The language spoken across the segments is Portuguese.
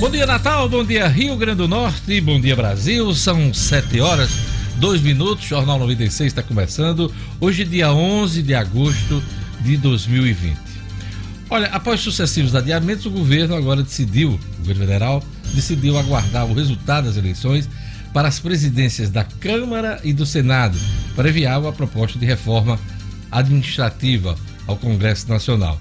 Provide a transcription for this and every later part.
Bom dia, Natal. Bom dia, Rio Grande do Norte. Bom dia, Brasil. São 7 horas, 2 minutos. Jornal 96 está começando. Hoje, dia 11 de agosto de 2020. Olha, após sucessivos adiamentos, o governo agora decidiu, o governo federal decidiu aguardar o resultado das eleições para as presidências da Câmara e do Senado para enviar a proposta de reforma administrativa ao Congresso Nacional.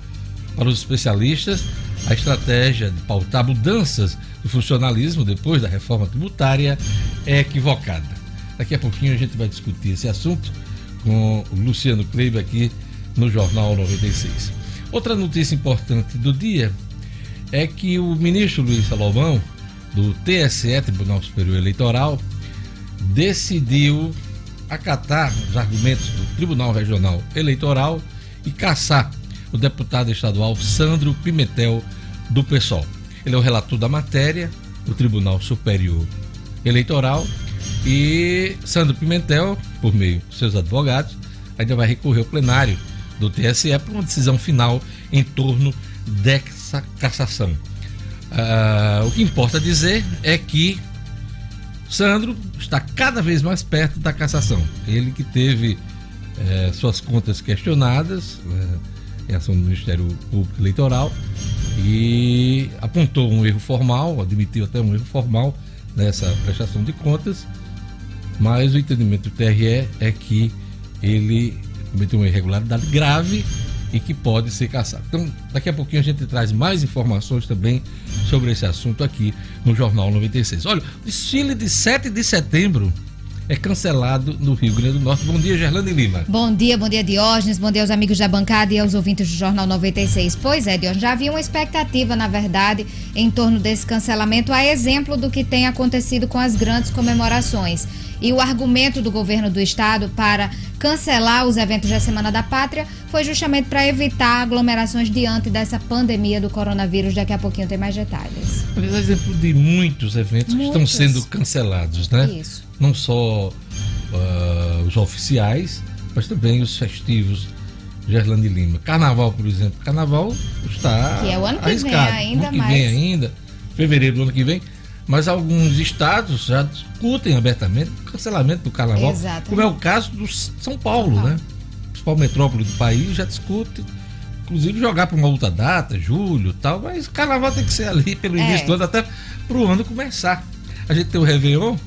Para os especialistas, a estratégia de pautar mudanças do funcionalismo depois da reforma tributária é equivocada. Daqui a pouquinho a gente vai discutir esse assunto com o Luciano Kleiber aqui no Jornal 96. Outra notícia importante do dia é que o ministro Luiz Salomão do TSE, Tribunal Superior Eleitoral, decidiu acatar os argumentos do Tribunal Regional Eleitoral e caçar o deputado estadual Sandro Pimentel, do PSOL. Ele é o relator da matéria do Tribunal Superior Eleitoral e Sandro Pimentel, por meio de seus advogados, ainda vai recorrer ao plenário do TSE para uma decisão final em torno dessa cassação. Uh, o que importa dizer é que Sandro está cada vez mais perto da cassação. Ele que teve eh, suas contas questionadas eh, em ação do Ministério Público Eleitoral e apontou um erro formal, admitiu até um erro formal nessa prestação de contas, mas o entendimento do TRE é que ele cometeu uma irregularidade grave e que pode ser caçado. Então, daqui a pouquinho a gente traz mais informações também sobre esse assunto aqui no Jornal 96. Olha, desfile de 7 de setembro é cancelado no Rio Grande do Norte. Bom dia, Gerlane Lima. Bom dia, bom dia, Diógenes. Bom dia aos amigos da bancada e aos ouvintes do Jornal 96. Pois é, Diógenes, já havia uma expectativa, na verdade, em torno desse cancelamento, a exemplo do que tem acontecido com as grandes comemorações. E o argumento do governo do estado para cancelar os eventos da Semana da Pátria foi justamente para evitar aglomerações diante dessa pandemia do coronavírus. Daqui a pouquinho tem mais detalhes. Aliás, exemplo de muitos eventos que estão sendo cancelados, né? Isso. Não só uh, os oficiais, mas também os festivos. Gerlande Lima. Carnaval, por exemplo. Carnaval está. Que é o ano que arriscado. vem ainda ano que mais. vem ainda, fevereiro do ano que vem mas alguns estados já discutem abertamente o cancelamento do carnaval, Exatamente. como é o caso do São Paulo, São Paulo. né? Principal metrópole do país já discute, inclusive jogar para uma outra data, julho tal, mas o carnaval tem que ser ali pelo é. início do ano, até para o ano começar. A gente tem o Réveillon,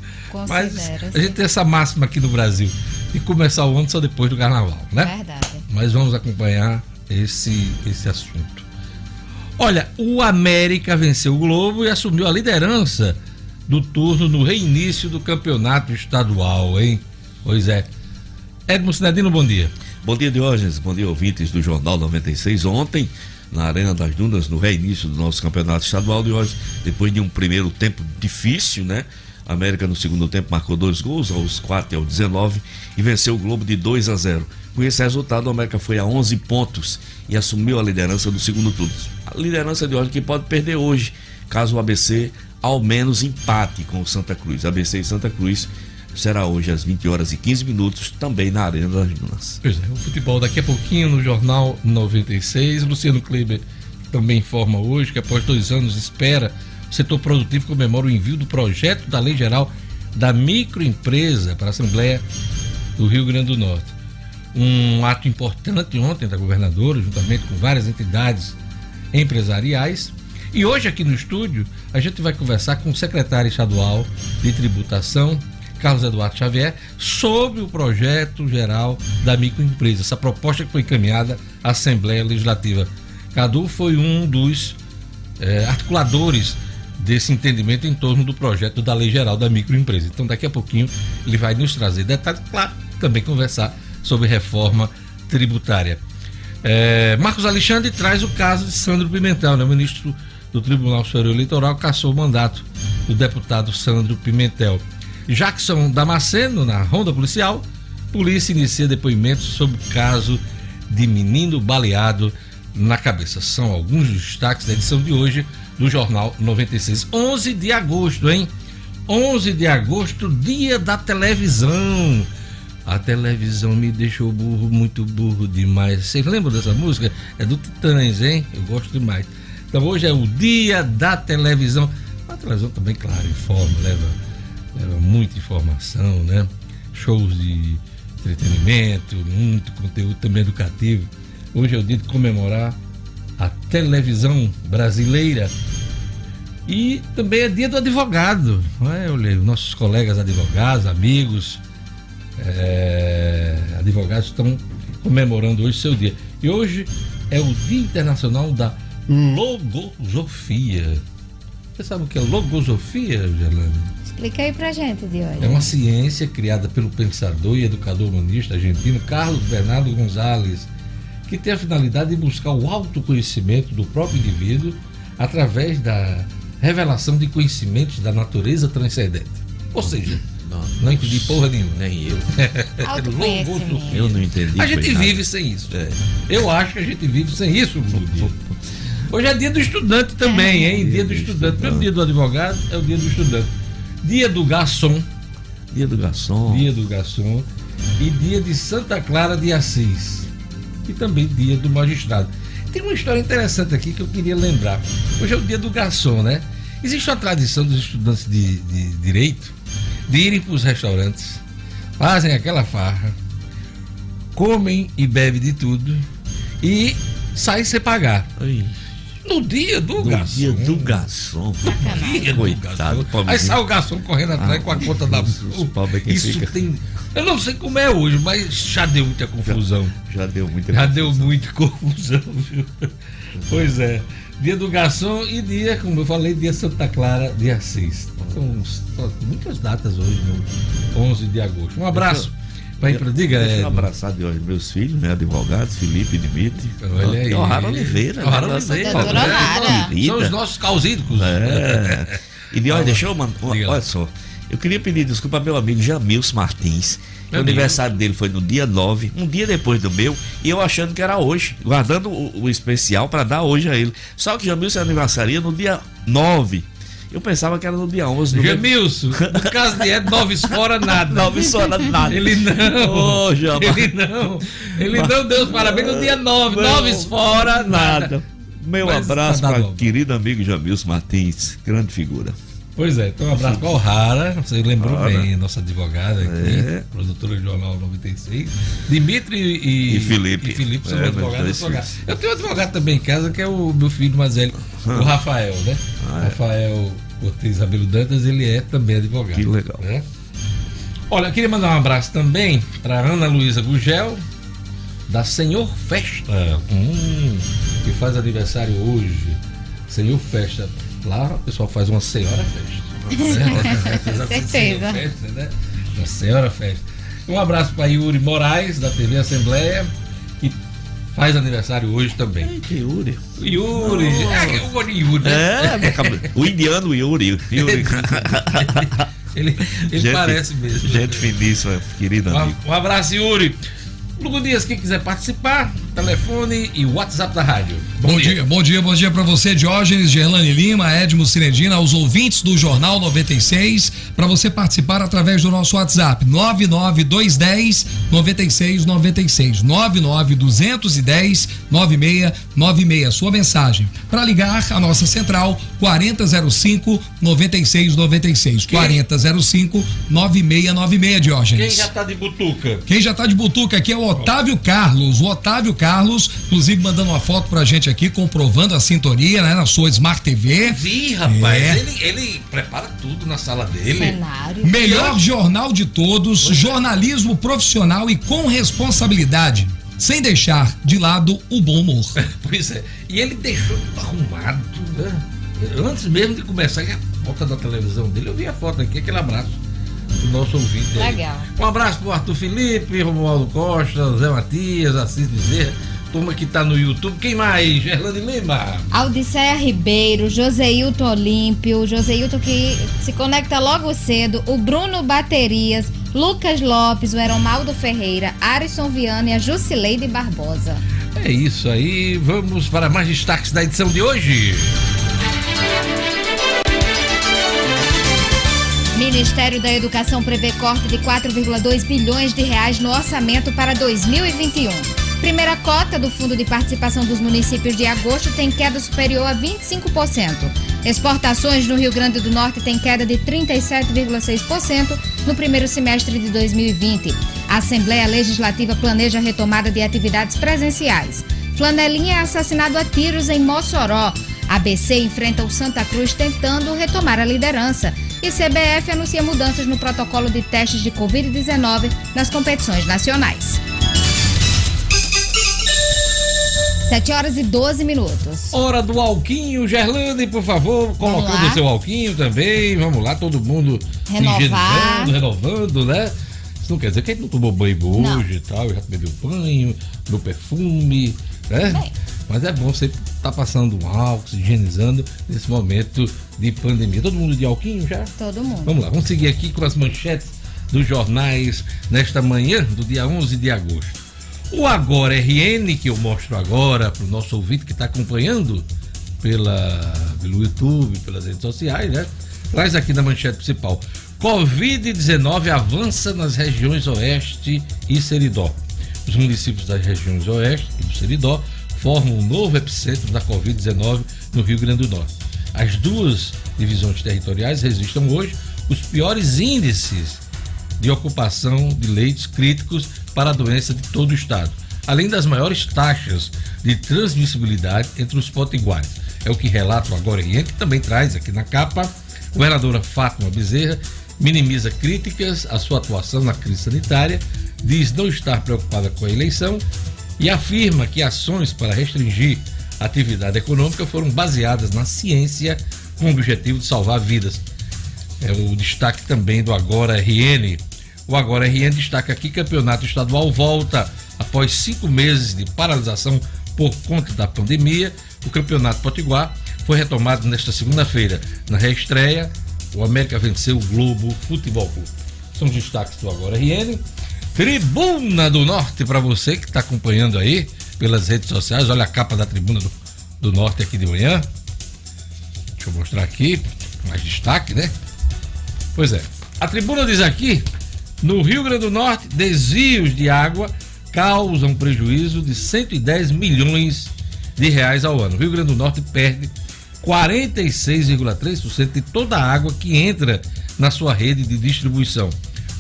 mas a gente tem essa máxima aqui no Brasil, de começar o ano só depois do carnaval, né? Verdade. Mas vamos acompanhar esse, esse assunto. Olha, o América venceu o Globo e assumiu a liderança do turno no reinício do campeonato estadual, hein? Pois é. Edmo Sinedino, bom dia. Bom dia, Diógenes. Bom dia, ouvintes do Jornal 96. Ontem, na Arena das Dunas, no reinício do nosso campeonato estadual, Diógenes, depois de um primeiro tempo difícil, né? A América no segundo tempo marcou dois gols, aos 4 e aos 19, e venceu o Globo de 2 a 0. Com esse resultado, o América foi a 11 pontos e assumiu a liderança do segundo turno. A liderança de hoje que pode perder hoje, caso o ABC ao menos empate com o Santa Cruz. ABC e Santa Cruz será hoje às 20 horas e 15 minutos, também na Arena das Dunas. Pois é, o futebol daqui a pouquinho no Jornal 96. Luciano Kleber também informa hoje que após dois anos de espera, o setor produtivo comemora o envio do projeto da Lei Geral da Microempresa para a Assembleia do Rio Grande do Norte um ato importante ontem da governadora, juntamente com várias entidades empresariais. E hoje aqui no estúdio a gente vai conversar com o secretário estadual de tributação, Carlos Eduardo Xavier, sobre o projeto geral da microempresa, essa proposta que foi encaminhada à Assembleia Legislativa. Cadu foi um dos eh, articuladores desse entendimento em torno do projeto da Lei Geral da Microempresa. Então, daqui a pouquinho ele vai nos trazer detalhes, claro, também conversar sobre reforma tributária. É, Marcos Alexandre traz o caso de Sandro Pimentel, né? o ministro do Tribunal Superior Eleitoral cassou o mandato do deputado Sandro Pimentel. Jackson Damasceno, na ronda policial, polícia inicia depoimentos sobre o caso de menino baleado na cabeça. São alguns destaques da edição de hoje do Jornal 96. 11 de agosto, hein? 11 de agosto, dia da televisão. A televisão me deixou burro, muito burro demais. Vocês lembram dessa música? É do Titãs, hein? Eu gosto demais. Então hoje é o dia da televisão. A televisão também, claro, informa, leva, leva muita informação, né? Shows de entretenimento, muito conteúdo também educativo. Hoje é o dia de comemorar a televisão brasileira. E também é dia do advogado, não é? Eu nossos colegas advogados, amigos, é, advogados estão comemorando hoje seu dia. E hoje é o Dia Internacional da Logosofia. Você sabe o que é logosofia, Gerlane? Explica aí pra gente hoje. É uma ciência criada pelo pensador e educador humanista argentino Carlos Bernardo Gonzalez, que tem a finalidade de buscar o autoconhecimento do próprio indivíduo através da revelação de conhecimentos da natureza transcendente. Ou seja, não, não entendi porra nenhuma. Nem eu. Autoconhecimento. Eu não entendi. A gente foi nada. vive sem isso. Eu acho que a gente vive sem isso. Hoje é dia do estudante também, hein? Dia do estudante. Mesmo dia do advogado é o dia do estudante. Dia do garçom, Dia do garçom. dia do garçom e dia de Santa Clara de Assis. E também dia do magistrado. Tem uma história interessante aqui que eu queria lembrar. Hoje é o dia do garçom, né? Existe uma tradição dos estudantes de, de direito de irem para os restaurantes, fazem aquela farra, comem e bebem de tudo e saem sem pagar. Ai, No dia do no garçom. dia do garçom. Dia do Coitado, garçom. Aí sai o garçom correndo atrás Ah, com a conta da Isso fica. tem. Eu não sei como é hoje, mas já deu muita confusão. Já deu muita Já deu muita confusão, viu? Pois é. Dia do garçom e dia, como eu falei, dia Santa Clara Assis. São são muitas datas hoje, no 11 de agosto. Um abraço. Vai para diga, Deixa eu é, abraçar de hoje meus filhos, né? Advogados, Felipe e Dimitri. Olha aí. E O'Hara Oliveira. O'Hara né? Oliveira. Querida. São os nossos causídicos. É. E de, olha, deixa eu mandar. Olha só. Eu queria pedir desculpa ao meu amigo Jamilson Martins. O Meu aniversário dele foi no dia 9, um dia depois do meu, e eu achando que era hoje, guardando o, o especial para dar hoje a ele. Só que Jamilson aniversaria no dia 9. Eu pensava que era no dia 11. No meu- Jamilson, no caso de Ed, noves fora nada. Me só nada. Ele não. Ô, Jama. Ele não. Ele não deu os parabéns no dia 9. Não, Noves fora, nada. Nada. Meu Mas abraço tá para bom. querido amigo Jamilson Martins, grande figura. Pois é, então um abraço para o Rara, você lembrou O'Hara. bem, nossa advogada aqui, É. produtora do Jornal 96. Dimitri e, E Felipe. e Felipe são É, advogados. Eu tenho um advogado também em casa, que é o meu filho mais velho, o Rafael, né? Ah, é. Rafael Ortiz Rabelo Dantas, ele é também advogado. Que legal. né? Olha, eu queria mandar um abraço também para Ana Luísa Gugel, da Senhor Festa, hum, que faz aniversário hoje. Senhor Festa. Lá o pessoal faz uma senhora festa. né? Certeza. Festa, né? Uma senhora festa. Um abraço para Yuri Moraes, da TV Assembleia, que faz aniversário hoje também. Que Yuri. Yuri, é, eu gosto de Yuri, né? É, o indiano Yuri. Yuri. Ele, ele Gente- parece mesmo. Gente finíssima, querido Um, amigo. um abraço, Yuri. Lugo Dias, quem quiser participar, telefone e WhatsApp da rádio. Bom dia, bom dia, bom dia para você, Diógenes, Gerlane Lima, Edmo Cinedina, aos ouvintes do Jornal 96, para você participar através do nosso WhatsApp 99210 9696 99210 9696. Sua mensagem para ligar a nossa central 4005 9696 4005 9696, Diógenes. Quem já tá de butuca? Quem já tá de butuca aqui é o Otávio Carlos. O Otávio Carlos, inclusive, mandando uma foto pra gente aqui, comprovando a sintonia, né, na sua Smart TV. Vi, rapaz. É. Ele, ele prepara tudo na sala dele. Cenário. Melhor jornal de todos, jornalismo profissional e com responsabilidade, sem deixar de lado o bom humor. Pois é. E ele deixou tudo arrumado, né? Antes mesmo de começar, a foto da televisão dele, eu vi a foto aqui, aquele abraço do nosso ouvinte. aí. Legal. Um abraço pro Arthur Felipe, Romualdo Costa, Zé Matias, Assis Bezerra, turma que tá no YouTube. Quem mais? Gerlane Lima. Audiceia Ribeiro, Joseilton Olímpio, Joseilton que se conecta logo cedo, o Bruno Baterias, Lucas Lopes, o Eromaldo Ferreira, Arison Viana e a Jusileide Barbosa. É isso aí, vamos para mais destaques da edição de hoje. Ministério da Educação prevê corte de 4,2 bilhões de reais no orçamento para 2021. Primeira cota do Fundo de Participação dos Municípios de agosto tem queda superior a 25%. Exportações no Rio Grande do Norte têm queda de 37,6% no primeiro semestre de 2020. A Assembleia Legislativa planeja a retomada de atividades presenciais. Flanelinha é assassinado a tiros em Mossoró. ABC enfrenta o Santa Cruz tentando retomar a liderança. E CBF anuncia mudanças no protocolo de testes de Covid-19 nas competições nacionais. 7 horas e 12 minutos. Hora do alquinho, Gerlane, por favor, colocando o seu alquinho também. Vamos lá, todo mundo Renovar. renovando, né? Isso não quer dizer que a gente não tomou banho Não. hoje e tal, já meu banho, meu perfume, né? Bem. Mas é bom você estar passando um álcool, se higienizando nesse momento de pandemia. Todo mundo de alquinho já? Todo mundo. Vamos lá, vamos seguir aqui com as manchetes dos jornais nesta manhã do dia 11 de agosto. O Agora RN, que eu mostro agora para o nosso ouvinte que está acompanhando pela, pelo YouTube, pelas redes sociais, né? Traz aqui na manchete principal. Covid-19 avança nas regiões Oeste e Seridó. Os municípios das regiões Oeste e do Seridó formam um novo epicentro da Covid-19 no Rio Grande do Norte. As duas divisões territoriais registram hoje os piores índices de ocupação de leitos críticos para a doença de todo o estado, além das maiores taxas de transmissibilidade entre os potiguares. É o que relata o Agora RN, que também traz aqui na capa. Governadora Fátima Bezerra minimiza críticas à sua atuação na crise sanitária, diz não estar preocupada com a eleição e afirma que ações para restringir a atividade econômica foram baseadas na ciência com o objetivo de salvar vidas. É o destaque também do Agora RN. O Agora RN destaca aqui: campeonato estadual volta após cinco meses de paralisação por conta da pandemia. O campeonato potiguar foi retomado nesta segunda-feira. Na reestreia, o América venceu o Globo Futebol Clube. São os destaques do Agora RN. Tribuna do Norte para você que está acompanhando aí pelas redes sociais. Olha a capa da Tribuna do, do Norte aqui de manhã. Deixa eu mostrar aqui, mais destaque, né? Pois é. A tribuna diz aqui: no Rio Grande do Norte, desvios de água causam prejuízo de 110 milhões de reais ao ano. O Rio Grande do Norte perde 46,3% de toda a água que entra na sua rede de distribuição.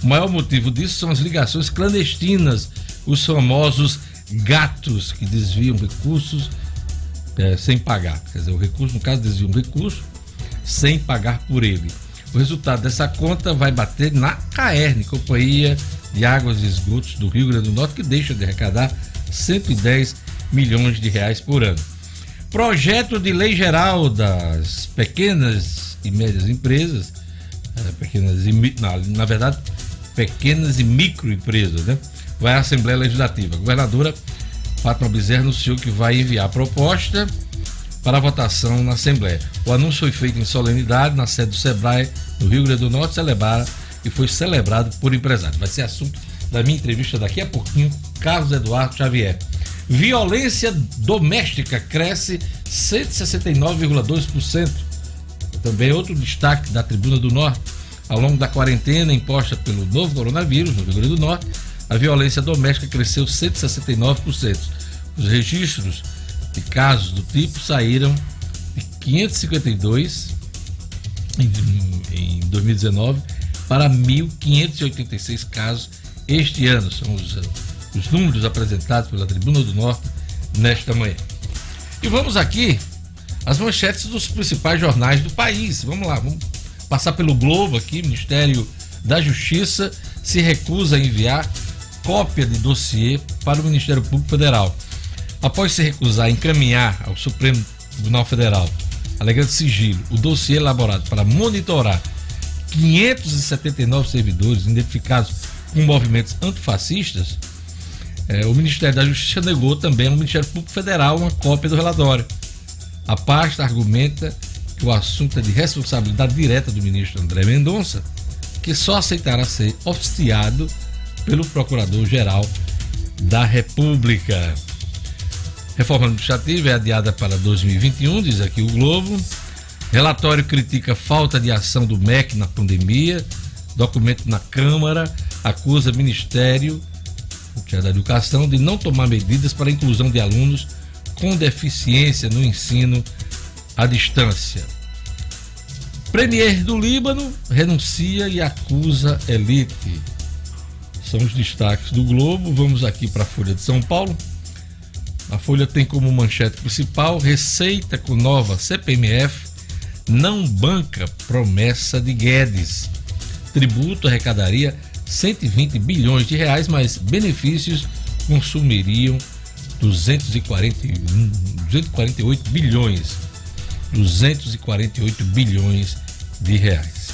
O maior motivo disso são as ligações clandestinas, os famosos gatos que desviam recursos eh, sem pagar. Quer dizer, o recurso, no caso, desvia um recurso sem pagar por ele. O resultado dessa conta vai bater na CAERN, Companhia de Águas e Esgotos do Rio Grande do Norte, que deixa de arrecadar 110 milhões de reais por ano. Projeto de lei geral das pequenas e médias empresas, eh, pequenas e, na, na verdade, pequenas e microempresas, né? Vai à Assembleia Legislativa. A governadora Fátima Bezerra anunciou que vai enviar a proposta para votação na Assembleia. O anúncio foi feito em solenidade na sede do Sebrae, no Rio Grande do Norte, celebrada e foi celebrado por empresários. Vai ser assunto da minha entrevista daqui a pouquinho, Carlos Eduardo Xavier. Violência doméstica cresce 169,2%. Também outro destaque da Tribuna do Norte. Ao longo da quarentena imposta pelo novo coronavírus no Rio Grande do Norte, a violência doméstica cresceu 169%. Os registros de casos do tipo saíram de 552 em, em 2019 para 1.586 casos este ano. São os, os números apresentados pela Tribuna do Norte nesta manhã. E vamos aqui as manchetes dos principais jornais do país. Vamos lá, vamos passar pelo Globo aqui. Ministério da Justiça se recusa a enviar cópia de dossiê para o Ministério Público Federal. Após se recusar a encaminhar ao Supremo Tribunal Federal, alegando sigilo, o dossiê elaborado para monitorar 579 servidores identificados com movimentos antifascistas, eh, o Ministério da Justiça negou também ao Ministério Público Federal uma cópia do relatório. A pasta argumenta o assunto é de responsabilidade direta do ministro André Mendonça, que só aceitará ser oficiado pelo Procurador-Geral da República. Reforma administrativa é adiada para 2021, diz aqui o Globo. Relatório critica falta de ação do MEC na pandemia. Documento na Câmara acusa Ministério que é da Educação de não tomar medidas para a inclusão de alunos com deficiência no ensino à distância. Premier do Líbano renuncia e acusa elite. São os destaques do Globo. Vamos aqui para a Folha de São Paulo. A Folha tem como manchete principal: Receita com nova CPMF não banca promessa de Guedes. Tributo arrecadaria 120 bilhões de reais, mas benefícios consumiriam 241, 248 bilhões. 248 bilhões de reais.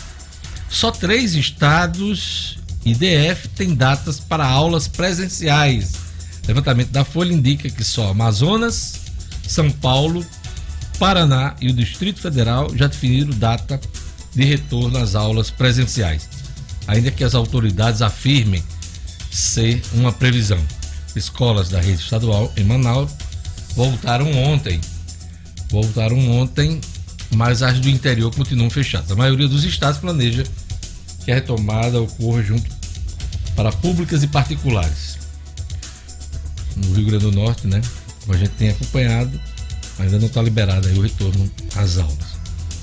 Só três estados e DF têm datas para aulas presenciais. levantamento da Folha indica que só Amazonas, São Paulo, Paraná e o Distrito Federal já definiram data de retorno às aulas presenciais, ainda que as autoridades afirmem ser uma previsão. Escolas da rede estadual em Manaus voltaram ontem. Voltaram ontem, mas as do interior continuam fechadas. A maioria dos estados planeja que a retomada ocorra junto para públicas e particulares. No Rio Grande do Norte, né? Como a gente tem acompanhado, ainda não está liberado aí o retorno às aulas.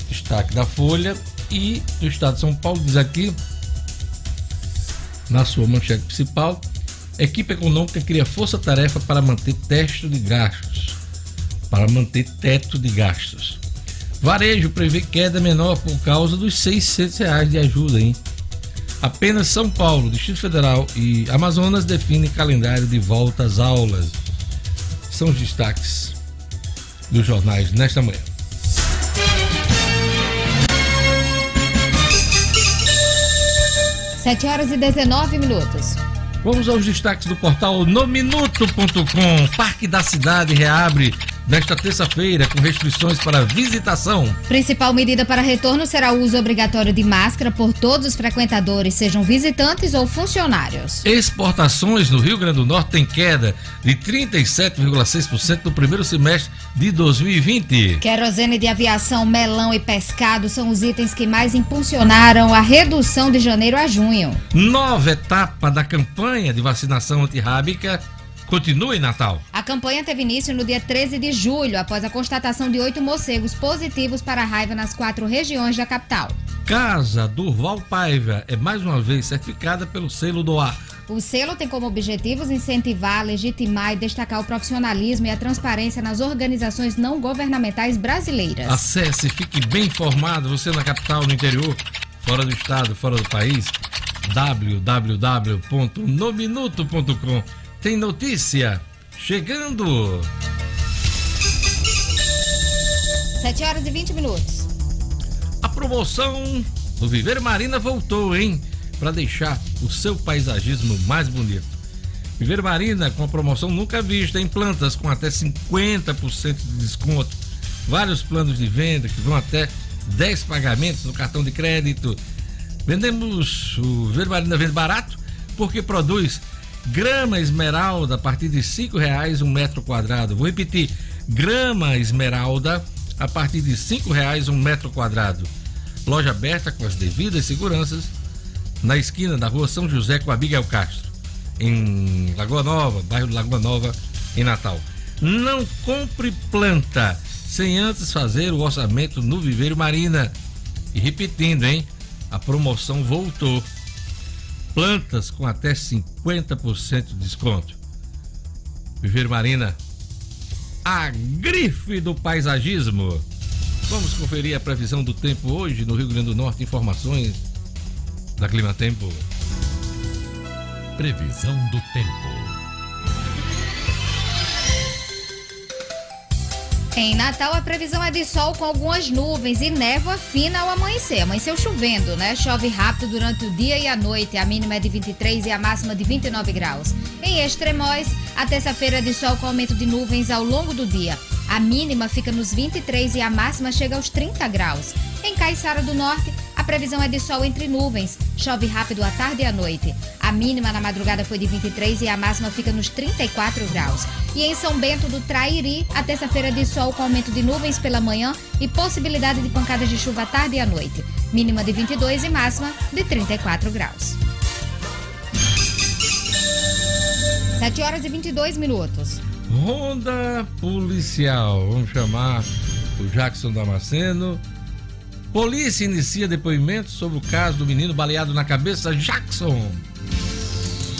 Destaque da Folha e do Estado de São Paulo diz aqui, na sua manchete principal, equipe econômica cria força-tarefa para manter teto de gastos. Para manter teto de gastos. Varejo prevê queda menor por causa dos 600 reais de ajuda, hein? Apenas São Paulo, Distrito Federal e Amazonas definem calendário de volta às aulas. São os destaques dos jornais nesta manhã. Sete horas e 19 minutos. Vamos aos destaques do portal nominuto.com. Parque da Cidade reabre nesta terça-feira com restrições para visitação. Principal medida para retorno será o uso obrigatório de máscara por todos os frequentadores, sejam visitantes ou funcionários. Exportações no Rio Grande do Norte têm queda de 37,6% no primeiro semestre de 2020. Querosene de aviação, melão e pescado são os itens que mais impulsionaram a redução de janeiro a junho. Nova etapa da campanha de vacinação antirrábica continua em Natal. A campanha teve início no dia 13 de julho, após a constatação de oito morcegos positivos para a raiva nas quatro regiões da capital. Casa Durval Paiva é mais uma vez certificada pelo selo do ar. O selo tem como objetivos incentivar, legitimar e destacar o profissionalismo e a transparência nas organizações não governamentais brasileiras. Acesse, fique bem informado, você na capital, no interior, fora do estado, fora do país, www.nominuto.com tem notícia chegando. 7 horas e 20 minutos. A promoção do Viver Marina voltou, hein? Para deixar o seu paisagismo mais bonito. Viver Marina com a promoção nunca vista em plantas com até 50% de desconto. Vários planos de venda que vão até 10 pagamentos no cartão de crédito. Vendemos o Viver Marina vende barato porque produz Grama esmeralda a partir de cinco reais um metro quadrado. Vou repetir, grama esmeralda a partir de cinco reais um metro quadrado. Loja aberta com as devidas seguranças na esquina da rua São José com a Miguel Castro, em Lagoa Nova, bairro de Lagoa Nova, em Natal. Não compre planta sem antes fazer o orçamento no Viveiro Marina. E repetindo, hein? A promoção voltou plantas com até 50% de desconto. Viver Marina, a grife do paisagismo. Vamos conferir a previsão do tempo hoje no Rio Grande do Norte. Informações da Clima Tempo. Previsão do tempo. Em Natal, a previsão é de sol com algumas nuvens e névoa fina ao amanhecer. Amanheceu chovendo, né? Chove rápido durante o dia e a noite. A mínima é de 23 e a máxima de 29 graus. Em Extremóis, a terça-feira é de sol com aumento de nuvens ao longo do dia. A mínima fica nos 23 e a máxima chega aos 30 graus. Em Caiçara do Norte, a previsão é de sol entre nuvens. Chove rápido à tarde e à noite. A mínima na madrugada foi de 23 e a máxima fica nos 34 graus. E em São Bento do Trairi, a terça-feira de sol com aumento de nuvens pela manhã e possibilidade de pancadas de chuva à tarde e à noite. Mínima de 22 e máxima de 34 graus. 7 horas e 22 minutos. Ronda policial. Vamos chamar o Jackson Damasceno Polícia inicia depoimento sobre o caso do menino baleado na cabeça, Jackson.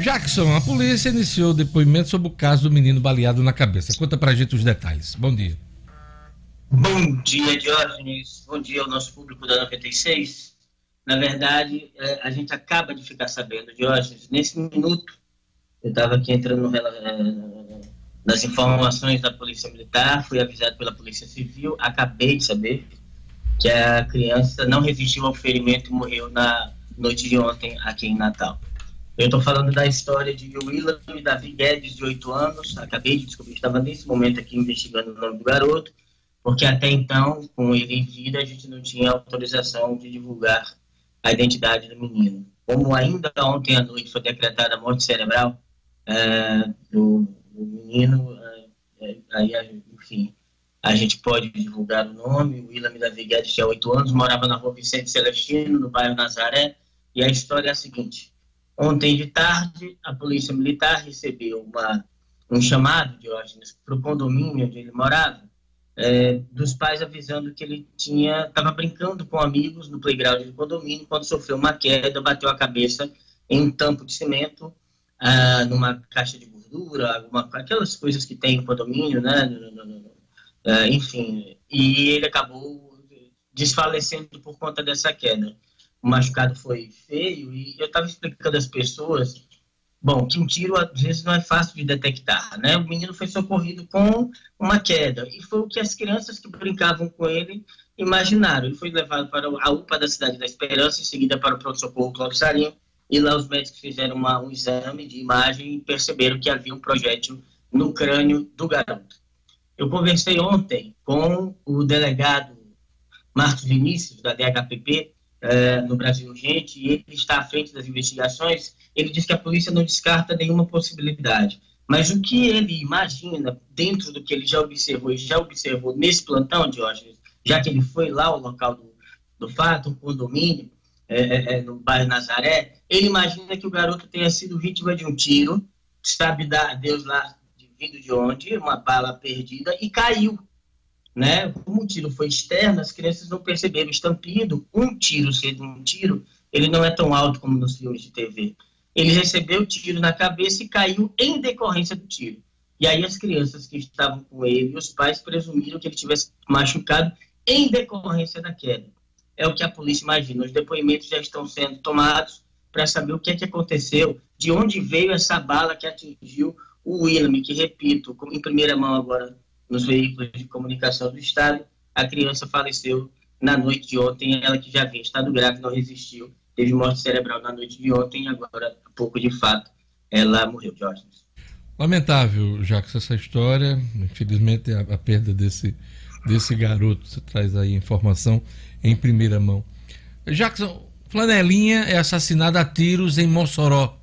Jackson, a polícia iniciou depoimento sobre o caso do menino baleado na cabeça. Conta pra gente os detalhes. Bom dia. Bom dia, Diógenes. Bom dia ao nosso público da 96. Na verdade, é, a gente acaba de ficar sabendo, Diógenes, nesse minuto, eu estava aqui entrando é, nas informações da Polícia Militar, fui avisado pela Polícia Civil, acabei de saber que a criança não resistiu ao ferimento e morreu na noite de ontem aqui em Natal. Eu estou falando da história de William Davi Guedes, de 8 anos. Acabei de descobrir que estava nesse momento aqui investigando o nome do garoto, porque até então, com ele em vida, a gente não tinha autorização de divulgar a identidade do menino. Como ainda ontem à noite foi decretada a morte cerebral é, do, do, menino, é, aí, enfim, a gente pode divulgar o nome. O William Davi Guedes tinha 8 anos, morava na rua Vicente Celestino, no bairro Nazaré, e a história é a seguinte Ontem de tarde, a Polícia Militar recebeu uma, um chamado, Diógenes, para o condomínio onde ele morava, é, dos pais avisando que ele tinha estava brincando com amigos no playground do condomínio quando sofreu uma queda, bateu a cabeça em um tampo de cimento, ah, numa caixa de gordura, alguma, aquelas coisas que tem no condomínio, né? No, no, no, ah, enfim, e ele acabou desfalecendo por conta dessa queda o machucado foi feio e eu estava explicando às pessoas, bom, que um tiro às vezes não é fácil de detectar, né? O menino foi socorrido com uma queda e foi o que as crianças que brincavam com ele imaginaram. Ele foi levado para a UPA da Cidade da Esperança, em seguida para o pronto-socorro Cláudio Sarinho, e lá os médicos fizeram uma, um exame de imagem e perceberam que havia um projétil no crânio do garoto. Eu conversei ontem com o delegado Marcos Vinícius, da DHPP, é, no Brasil Urgente e ele está à frente das investigações, ele diz que a polícia não descarta nenhuma possibilidade. Mas o que ele imagina, dentro do que ele já observou e já observou nesse plantão, Diógenes, já que ele foi lá ao local do, do fato, um condomínio, é, é, no bairro Nazaré, ele imagina que o garoto tenha sido vítima de um tiro, sabe Deus lá vindo de onde, uma bala perdida, e caiu né? Como o tiro foi externo, as crianças não perceberam estampido. Um tiro sendo um tiro, ele não é tão alto como nos filmes de TV. Ele recebeu o tiro na cabeça e caiu em decorrência do tiro. E aí as crianças que estavam com ele, os pais presumiram que ele tivesse machucado em decorrência da queda. É o que a polícia imagina. Os depoimentos já estão sendo tomados para saber o que é que aconteceu, de onde veio essa bala que atingiu o William, que repito, em primeira mão agora nos veículos de comunicação do Estado. A criança faleceu na noite de ontem, ela que já havia estado grave, não resistiu, teve morte cerebral na noite de ontem, agora, há pouco de fato, ela morreu, Jorge. Lamentável, Jacques, essa história. Infelizmente, a, a, perda desse, desse garoto. Você traz aí informação em primeira mão. Jackson, Flanelinha é assassinada a tiros em Mossoró.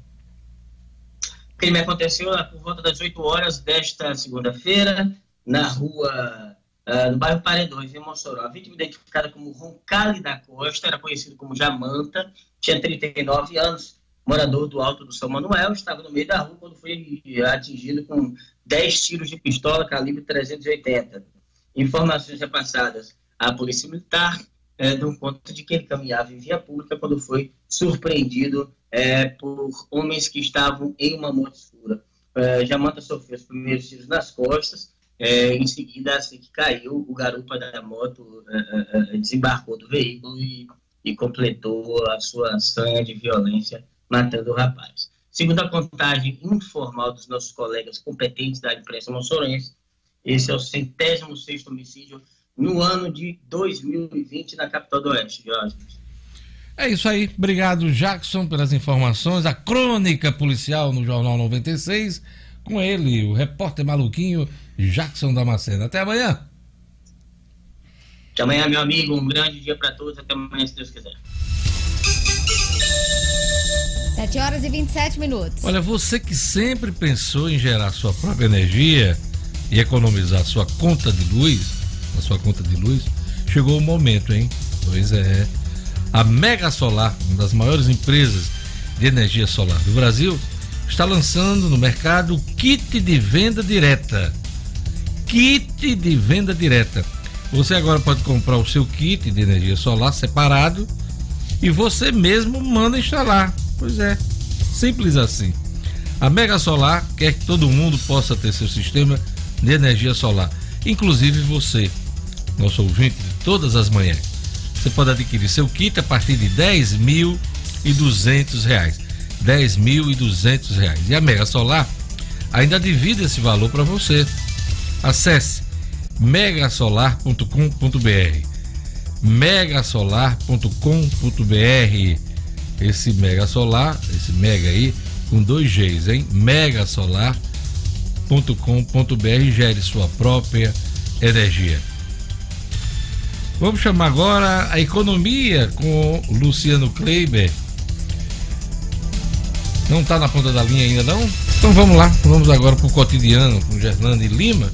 O crime aconteceu por volta das 8 horas desta segunda-feira na rua, uh, no bairro Paredões, em Mossoró. A vítima identificada como Roncalli da Costa, era conhecido como Jamanta, tinha 39 anos, morador do Alto do São Manuel, estava no meio da rua quando foi atingido com 10 tiros de pistola calibre 380. Informações repassadas à Polícia Militar é, dão conta de que ele caminhava em via pública quando foi surpreendido é, por homens que estavam em uma moto escura. É, Jamanta sofreu os primeiros tiros nas costas, é, em seguida, assim que caiu, o garupa da moto é, é, desembarcou do veículo e, e, completou a sua sanha de violência, matando o rapaz. Segundo a contagem informal dos nossos colegas competentes da imprensa moçorense, esse é o centésimo sexto homicídio no ano de 2020 na capital do Oeste, Jorge. É isso aí. Obrigado, Jackson, pelas informações. A crônica policial no Jornal 96. Com ele, o repórter maluquinho Jackson Damasceno. Até amanhã. Até amanhã, meu amigo. Um grande dia para todos. Até amanhã, se Deus quiser. 7 horas e 27 minutos. Olha, você que sempre pensou em gerar sua própria energia e economizar sua conta de luz, a sua conta de luz, chegou o momento, hein? Pois é. A Mega Solar, uma das maiores empresas de energia solar do Brasil, está lançando no mercado o kit de venda direta. Kit de venda direta. Você agora pode comprar o seu kit de energia solar separado e você mesmo manda instalar. Pois é, simples assim. A Mega Solar quer que todo mundo possa ter seu sistema de energia solar, inclusive você, nosso ouvinte de todas as manhãs. Você pode adquirir seu kit a partir de 10 mil e duzentos reais. 10 mil e duzentos reais. E a Mega Solar ainda divide esse valor para você. Acesse megasolar.com.br megasolar.com.br esse Mega Solar, esse Mega aí, com dois Gs, hein? megasolar.com.br gere sua própria energia. Vamos chamar agora a economia com Luciano Kleiber. Não está na ponta da linha ainda não? Então vamos lá, vamos agora para o cotidiano com Gerlane Lima.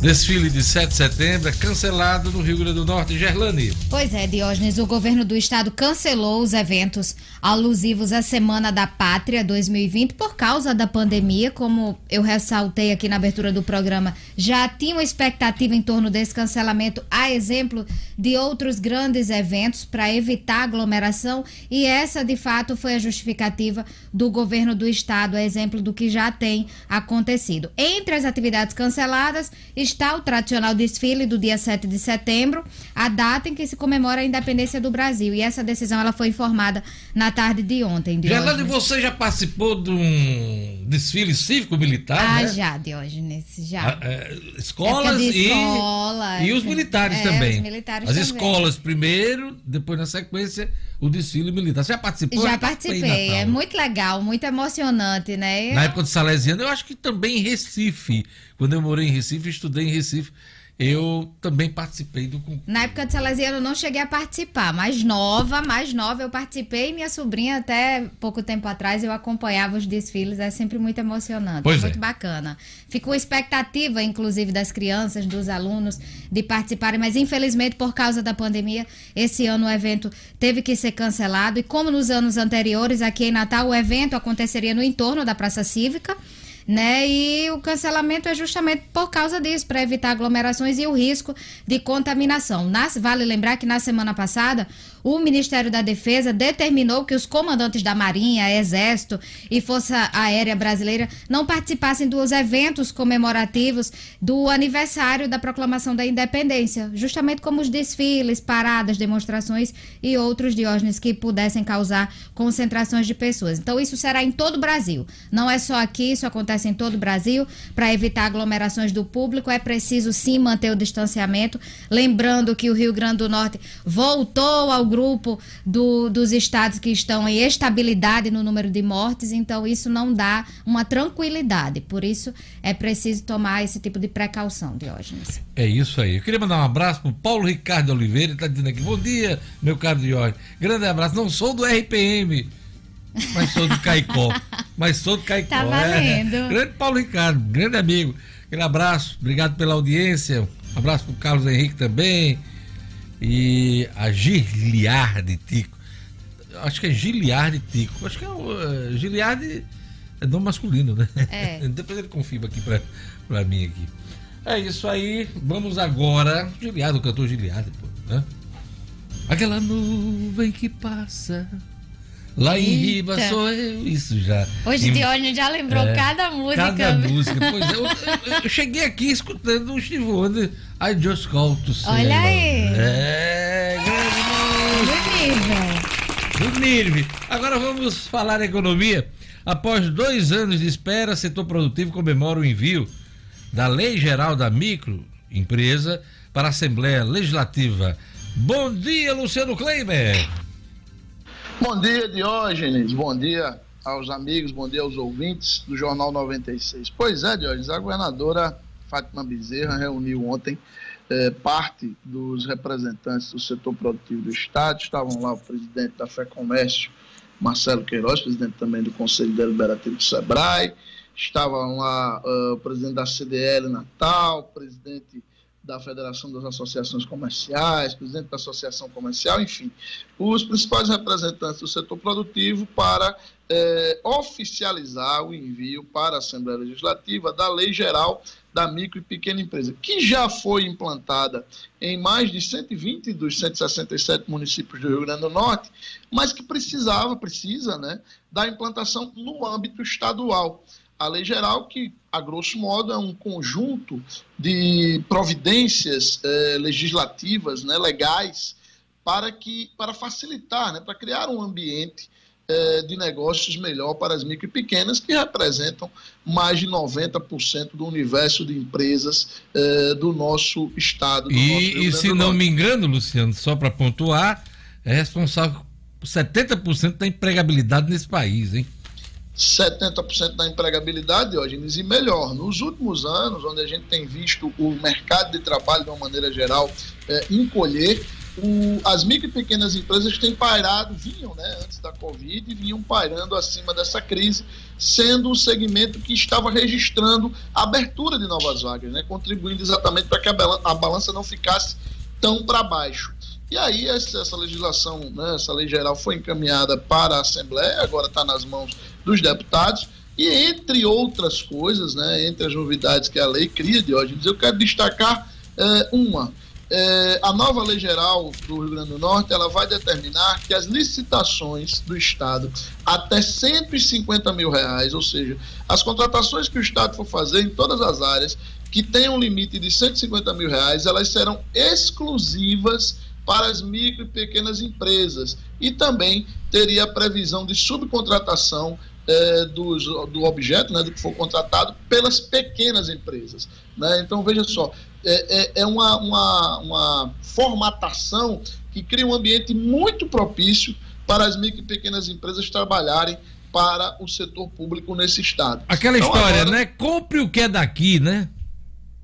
Desfile de 7 de setembro é cancelado no Rio Grande do Norte. Gerlane. Pois é, Diógenes, o governo do estado cancelou os eventos alusivos à Semana da Pátria 2020 por causa da pandemia. Como eu ressaltei aqui na abertura do programa, já tinha uma expectativa em torno desse cancelamento, a exemplo de outros grandes eventos para evitar aglomeração. E essa, de fato, foi a justificativa do governo do estado, a exemplo do que já tem acontecido. Entre as atividades canceladas, está o tradicional desfile do dia 7 de setembro, a data em que se comemora a independência do Brasil. E essa decisão ela foi informada na tarde de ontem. Gerlane, você já participou de um desfile cívico-militar? Ah, né? já, Diógenes, já. Ah, é, escolas de e, escola, e os militares é, também. os militares As também. escolas primeiro, depois na sequência o desfile militar. Você já participou? Já Eu participei é muito legal, muito emocionante, né? Na época do Salesiano, eu acho que também em Recife. Quando eu morei em Recife, estudei em Recife, eu também participei do concurso. Na época de Salesiano eu não cheguei a participar, mais nova, mais nova eu participei e minha sobrinha até pouco tempo atrás eu acompanhava os desfiles, é sempre muito emocionante, Pois muito é. bacana. Ficou expectativa, inclusive, das crianças, dos alunos, de participarem, mas infelizmente por causa da pandemia, esse ano o evento teve que ser cancelado e como nos anos anteriores, aqui em Natal, o evento aconteceria no entorno da Praça Cívica, né? E o cancelamento é justamente por causa disso, para evitar aglomerações e o risco de contaminação. Vale lembrar que na semana passada, o Ministério da Defesa determinou que os comandantes da Marinha, Exército e Força Aérea Brasileira não participassem dos eventos comemorativos do aniversário da proclamação da independência, justamente como os desfiles, paradas, demonstrações e outros diógenes que pudessem causar concentrações de pessoas. Então, isso será em todo o Brasil. Não é só aqui, isso acontece em todo o Brasil. Para evitar aglomerações do público, é preciso sim manter o distanciamento. Lembrando que o Rio Grande do Norte voltou ao grupo do- dos estados que estão em estabilidade no número de mortes, então isso não dá uma tranquilidade. Por isso, é preciso tomar esse tipo de precaução, Diógenes. É isso aí. Eu queria mandar um abraço pro Paulo Ricardo Oliveira, ele está dizendo aqui, bom dia, meu caro Diógenes. Grande abraço. Não sou do RPM, mas sou do Caicó. mas sou do Caicó. Tá é. valendo. Grande Paulo Ricardo, grande amigo. Aquele abraço, obrigado pela audiência. Um abraço pro Carlos Henrique também. E a Giliarde Tico. Acho que é Giliarde Tico. Acho que é o uh, Giliarde é nome masculino, né? É. Depois ele confirma aqui pra, pra mim aqui. É isso aí. Vamos agora. Giliardo, o cantor Giliarde, pô, né? Aquela nuvem que passa. Lá em Eita. Riba sou eu. Isso já. Hoje, Em- Diógenes já lembrou É, cada música. Cada música. Pois é, eu, eu- eu cheguei aqui escutando o Steve Wonder. I just call to say. Olha aí. É, grande Do nível. do NIRV. Agora vamos falar economia. Após dois anos de espera, setor produtivo comemora o envio da Lei Geral da Microempresa para a Assembleia Legislativa. Bom dia, Luciano Kleiber. Bom dia, Diógenes. Bom dia aos amigos, bom dia aos ouvintes do Jornal 96. Pois é, Diógenes, a governadora Fátima Bezerra reuniu ontem é, parte dos representantes do setor produtivo do Estado, estavam lá o presidente da FEComércio, Marcelo Queiroz, presidente também do Conselho Deliberativo do SEBRAE, estavam lá uh, o presidente da CDL Natal, presidente da Federação das Associações Comerciais, presidente da Associação Comercial, enfim, os principais representantes do setor produtivo para é, oficializar o envio para a Assembleia Legislativa da Lei Geral da Micro e Pequena Empresa, que já foi implantada em mais de 120 dos 167 municípios do Rio Grande do Norte, mas que precisava, precisa, né, da implantação no âmbito estadual a lei geral, que, a grosso modo, é um conjunto de providências eh, legislativas, né, legais, para, que, para facilitar, né, para criar um ambiente eh, de negócios melhor para as micro e pequenas, que representam mais de 90% do universo de empresas eh, do nosso estado. Do e, nosso e se não me engano, Luciano, só para pontuar, é responsável por 70% da empregabilidade nesse país, hein? 70% da empregabilidade, Diógenes, e melhor, nos últimos anos, onde a gente tem visto o mercado de trabalho, de uma maneira geral, é, encolher, o, as micro e pequenas empresas têm pairado, vinham né, antes da Covid, e vinham pairando acima dessa crise, sendo o segmento que estava registrando a abertura de novas vagas, né, contribuindo exatamente para que a a balança não ficasse tão para baixo. E aí essa, essa legislação, né, essa lei geral foi encaminhada para a Assembleia, agora está nas mãos dos deputados, e entre outras coisas, né, entre as novidades que a lei cria, de hoje, eu quero destacar é, uma. É, a nova lei geral do Rio Grande do Norte ela vai determinar que as licitações do Estado até 150 mil reais, ou seja, as contratações que o Estado for fazer em todas as áreas que tenham um limite de 150 mil reais, elas serão exclusivas para as micro e pequenas empresas e também teria a previsão de subcontratação é, do, do objeto, né, do que for contratado, pelas pequenas empresas. Né? Então, veja só, é, é, é uma, uma, uma formatação que cria um ambiente muito propício para as micro e pequenas empresas trabalharem para o setor público nesse estado. Aquela então, história, agora, né? Compre o que é daqui, né?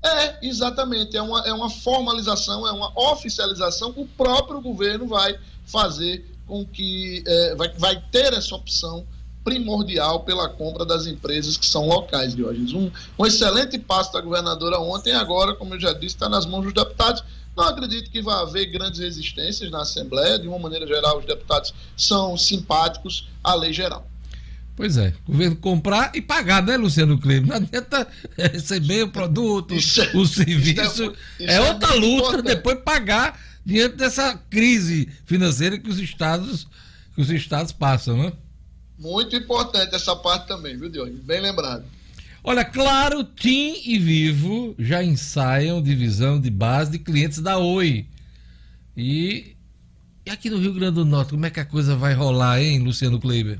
É, exatamente. É uma, é uma formalização, é uma oficialização. O próprio governo vai fazer com que. É, vai, vai ter essa opção primordial pela compra das empresas que são locais, Diógenes. Um, um excelente passo da governadora ontem, agora, como eu já disse, está nas mãos dos deputados. Não acredito que vai haver grandes resistências na Assembleia. De uma maneira geral, os deputados são simpáticos à lei geral. Pois é, o governo comprar e pagar, né, Luciano Kleber? Não adianta receber o produto, isso, é- o serviço. É, é, outra luta importante. depois pagar diante dessa crise financeira que os estados, que os estados passam, né? Muito importante essa parte também, viu, Diogo? Bem lembrado. Olha, claro, TIM e Vivo já ensaiam divisão de base de clientes da Oi. E, e aqui no Rio Grande do Norte, como é que a coisa vai rolar, hein, Luciano Kleber?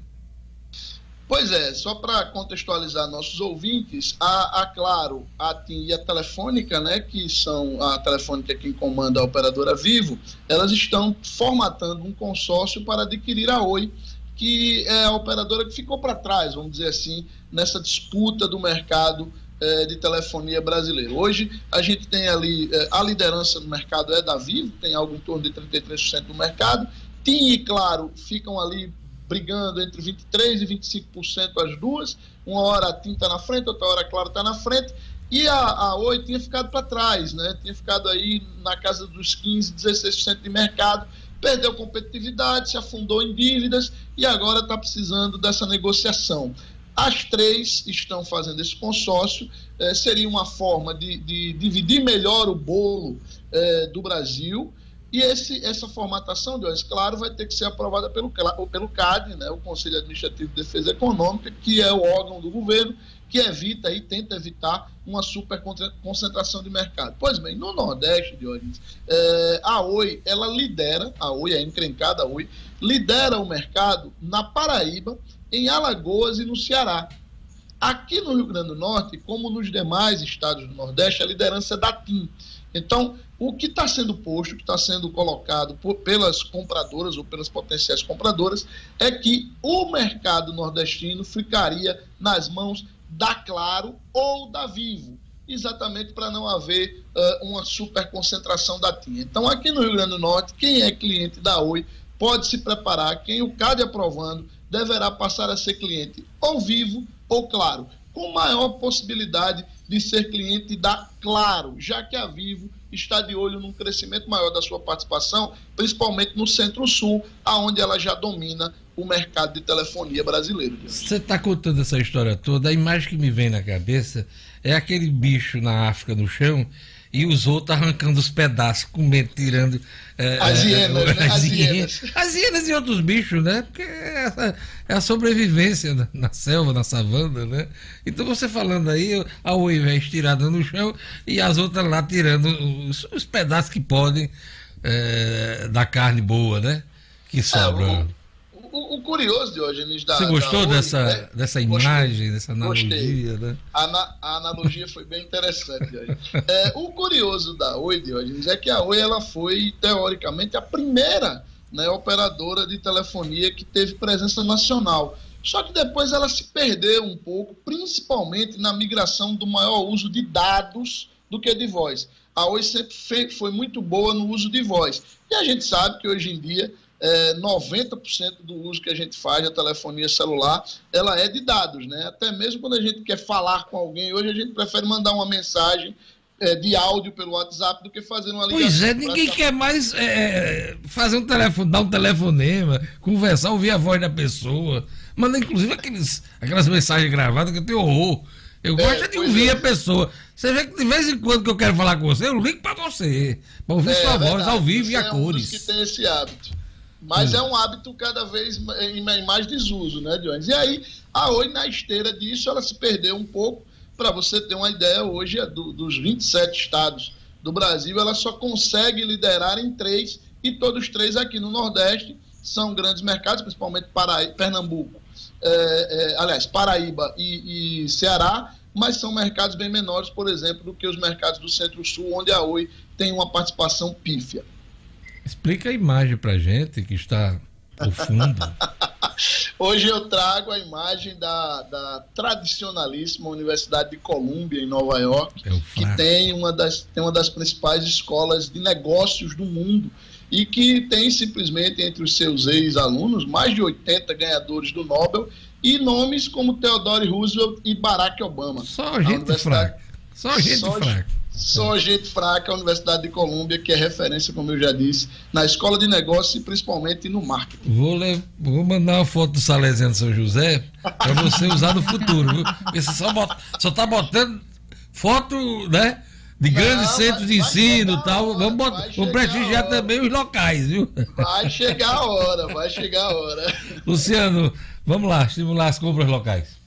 Pois é, só para contextualizar nossos ouvintes, a, a, Claro, a TIM e a Telefônica, né, que são a Telefônica quem comanda a operadora Vivo, elas estão formatando um consórcio para adquirir a Oi, que é a operadora que ficou para trás, vamos dizer assim, nessa disputa do mercado é, de telefonia brasileiro. Hoje a gente tem ali é, a liderança do mercado é da Vivo, tem algo em torno de 33% do mercado. TIM e Claro ficam ali brigando entre 23% e 25% as duas. Uma hora a TIM está na frente, outra hora a Claro está na frente. E a, a Oi tinha ficado para trás, né? tinha ficado aí na casa dos 15%, 16% de mercado, perdeu competitividade, se afundou em dívidas e agora está precisando dessa negociação. As três estão fazendo esse consórcio, eh, seria uma forma de, de, dividir melhor o bolo eh, do Brasil e esse, essa formatação, Deus, claro, vai ter que ser aprovada pelo, pelo CAD, né, o Conselho Administrativo de Defesa Econômica, que é o órgão do governo que evita e tenta evitar uma super concentração de mercado. Pois bem, no Nordeste, Diógenes, é, a Oi, ela lidera, a Oi, a encrencada Oi, lidera o mercado na Paraíba, em Alagoas e no Ceará. Aqui no Rio Grande do Norte, como nos demais estados do Nordeste, a liderança é da TIM. Então, o que está sendo posto, o que está sendo colocado por, pelas compradoras ou pelas potenciais compradoras, é que o mercado nordestino ficaria nas mãos da Claro ou da Vivo. exatamente para não haver uh, uma superconcentração da TIM. Então, aqui no Rio Grande do Norte, quem é cliente da Oi pode se preparar, quem o CAD aprovando deverá passar a ser cliente ou vivo ou claro, com maior possibilidade de ser cliente da Claro, já que a Vivo está de olho num crescimento maior da sua participação, principalmente no Centro-Sul, aonde ela já domina o mercado de telefonia brasileiro. Você está contando essa história toda, a imagem que me vem na cabeça é aquele bicho na África no chão e os outros arrancando os pedaços, comendo, tirando. É, as hienas, é, né? as, hienas. as hienas e outros bichos, né? Porque é, é a sobrevivência na, na, selva, na savana, né? Então você falando aí, a oiva estirada no chão e as outras lá tirando os, os pedaços que podem é, da carne boa, né? Que sobra. É, o, o, curioso, Diogenes, da. Você gostou da dessa, né? dessa imagem, Gostei. dessa analogia, né? A, a, analogia foi bem interessante, é, o curioso da Oi, Diogenes, é que a Oi ela foi, teoricamente, a primeira né, operadora de telefonia que teve presença nacional. Só que depois ela se perdeu um pouco, principalmente na migração do maior uso de dados do que de voz. A Oi sempre foi muito boa no uso de voz. E a gente sabe que hoje em dia é, 90% do uso que a gente faz da telefonia celular, ela é de dados, né? Até mesmo quando a gente quer falar com alguém, hoje a gente prefere mandar uma mensagem é, de áudio pelo WhatsApp do que fazer uma ligação. Pois é, ninguém quer mais é, fazer um telefone, dar um telefonema, conversar, ouvir a voz da pessoa. Manda inclusive aqueles, aquelas mensagens gravadas que eu tenho horror. Eu é, gosto de ouvir é. a pessoa. Você vê que de vez em quando que eu quero falar com você, eu ligo para você. Para ouvir é, sua voz ao vivo e a cores. que tem esse hábito. Mas hum. é um hábito cada vez em mais desuso, né, Jones? E aí, a Oi, na esteira disso, ela se perdeu um pouco. Para você ter uma ideia, hoje, é do, dos 27 estados do Brasil, ela só consegue liderar em três, e todos três aqui no Nordeste são grandes mercados, principalmente Paraíba, Pernambuco, é, é, aliás, Paraíba e, e Ceará, mas são mercados bem menores, por exemplo, do que os mercados do Centro-Sul, onde a Oi tem uma participação pífia. Explica a imagem para gente que está ao fundo. Hoje eu trago a imagem da, da tradicionalíssima Universidade de Colômbia, em Nova York, é que tem uma, das, tem uma das principais escolas de negócios do mundo e que tem simplesmente entre os seus ex-alunos mais de 80 ganhadores do Nobel e nomes como Theodore Roosevelt e Barack Obama. Só gente fraca. Só gente Só fraca. Só gente fraca a Universidade de Colômbia, que é referência, como eu já disse, na escola de negócios e principalmente no marketing. Vou, vou mandar uma foto do Salesiano São José para você usar no futuro, viu? Porque você só, bota, só tá botando foto, né? De grandes Não, centros de ensino e tal. Hora, vamos, botar, vamos prestigiar também os locais, viu? Vai chegar a hora, vai chegar a hora. Luciano, vamos lá, estimular as compras locais.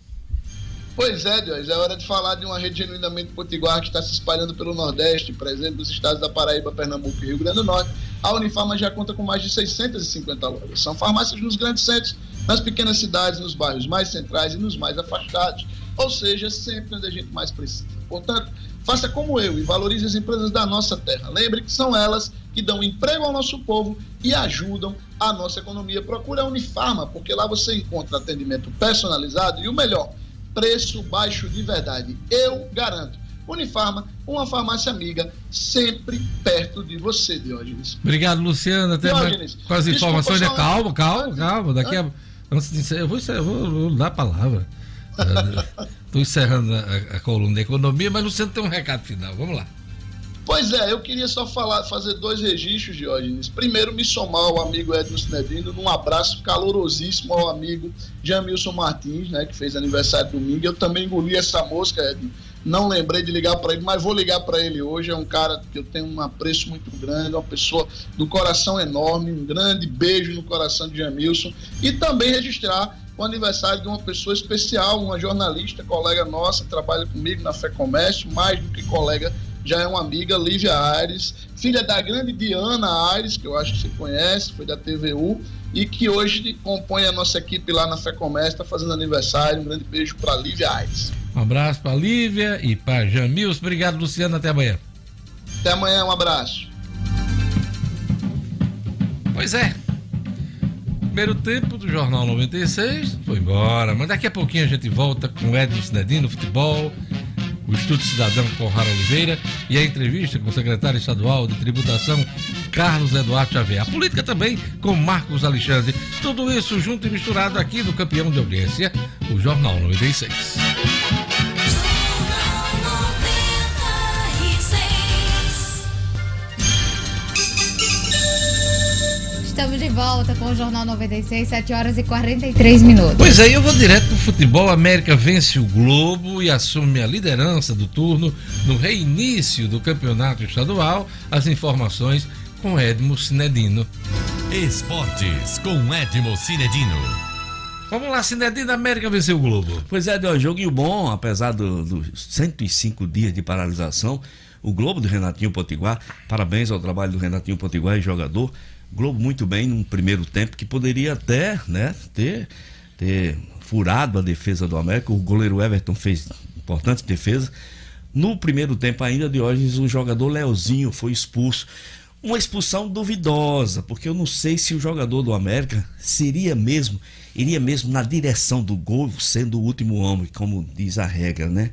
Pois é, Deus, é hora de falar de uma rede genuinamente potiguar que está se espalhando pelo Nordeste, presente nos estados da Paraíba, Pernambuco e Rio Grande do Norte. A Unifarma já conta com mais de 650 lojas. São farmácias nos grandes centros, nas pequenas cidades, nos bairros mais centrais e nos mais afastados. Ou seja, sempre onde a gente mais precisa. Portanto, faça como eu e valorize as empresas da nossa terra. Lembre que são elas que dão emprego ao nosso povo e ajudam a nossa economia. Procure a Unifarma, porque lá você encontra atendimento personalizado e o melhor preço baixo de verdade. Eu garanto. Unifarma, uma farmácia amiga, sempre perto de você, Diógenes. Obrigado, Luciano. Até Diógenes, com as informações. Né? Calma, calma, calma. Daqui a. Antes de encerrar, eu vou, eu vou, vou dar a palavra. Estou encerrando a, a, coluna da economia, mas Luciano tem um recado final. Vamos lá. Pois é, eu queria só falar, fazer dois registros, Diógenes. Primeiro, me somar ao amigo Edson Cinedino, num abraço calorosíssimo ao amigo Jamilson Martins, né, que fez aniversário domingo. Eu também engoli essa mosca, Edson. Não lembrei de ligar para ele, mas vou ligar para ele hoje. É um cara que eu tenho um apreço muito grande, uma pessoa do coração enorme. Um grande beijo no coração de Jamilson. E também registrar o aniversário de uma pessoa especial, uma jornalista, colega nossa, trabalha comigo na Fé Comércio, mais do que colega já é uma amiga, Lívia Aires, filha da grande Diana Aires, que eu acho que você conhece, foi da TVU, e que hoje compõe a nossa equipe lá na Fé Comércio, está fazendo aniversário. Um grande beijo para Lívia Aires. Um abraço para Lívia e para Jamils. Obrigado, Luciano. Até amanhã. Até amanhã, um abraço. Pois é. Primeiro tempo do Jornal 96 foi embora, mas daqui a pouquinho a gente volta com Edson Cidadino, futebol o Estudo Cidadão com Rara Oliveira e a entrevista com o secretário estadual de tributação, Carlos Eduardo Xavier. A política também com Marcos Alexandre. Tudo isso junto e misturado aqui no campeão de audiência, o Jornal 96. Estamos de volta com o Jornal 96, 7 horas e 43 minutos. Pois é, eu vou direto pro futebol. A América vence o Globo e assume a liderança do turno no reinício do campeonato estadual. As informações com Edmo Cinedino. Esportes com Edmo Cinedino. Vamos lá, Cinedino, América venceu o Globo. Pois é, deu um joguinho bom, apesar dos do 105 dias de paralisação. O Globo do Renatinho Potiguar, parabéns ao trabalho do Renatinho Potiguar e jogador. Globo muito bem num primeiro tempo que poderia até né, ter, ter furado a defesa do América. O goleiro Everton fez importante defesa. No primeiro tempo ainda, Diógenes, o jogador Leozinho foi expulso. Uma expulsão duvidosa, porque eu não sei se o jogador do América seria mesmo, iria mesmo na direção do gol, sendo o último homem, como diz a regra, né?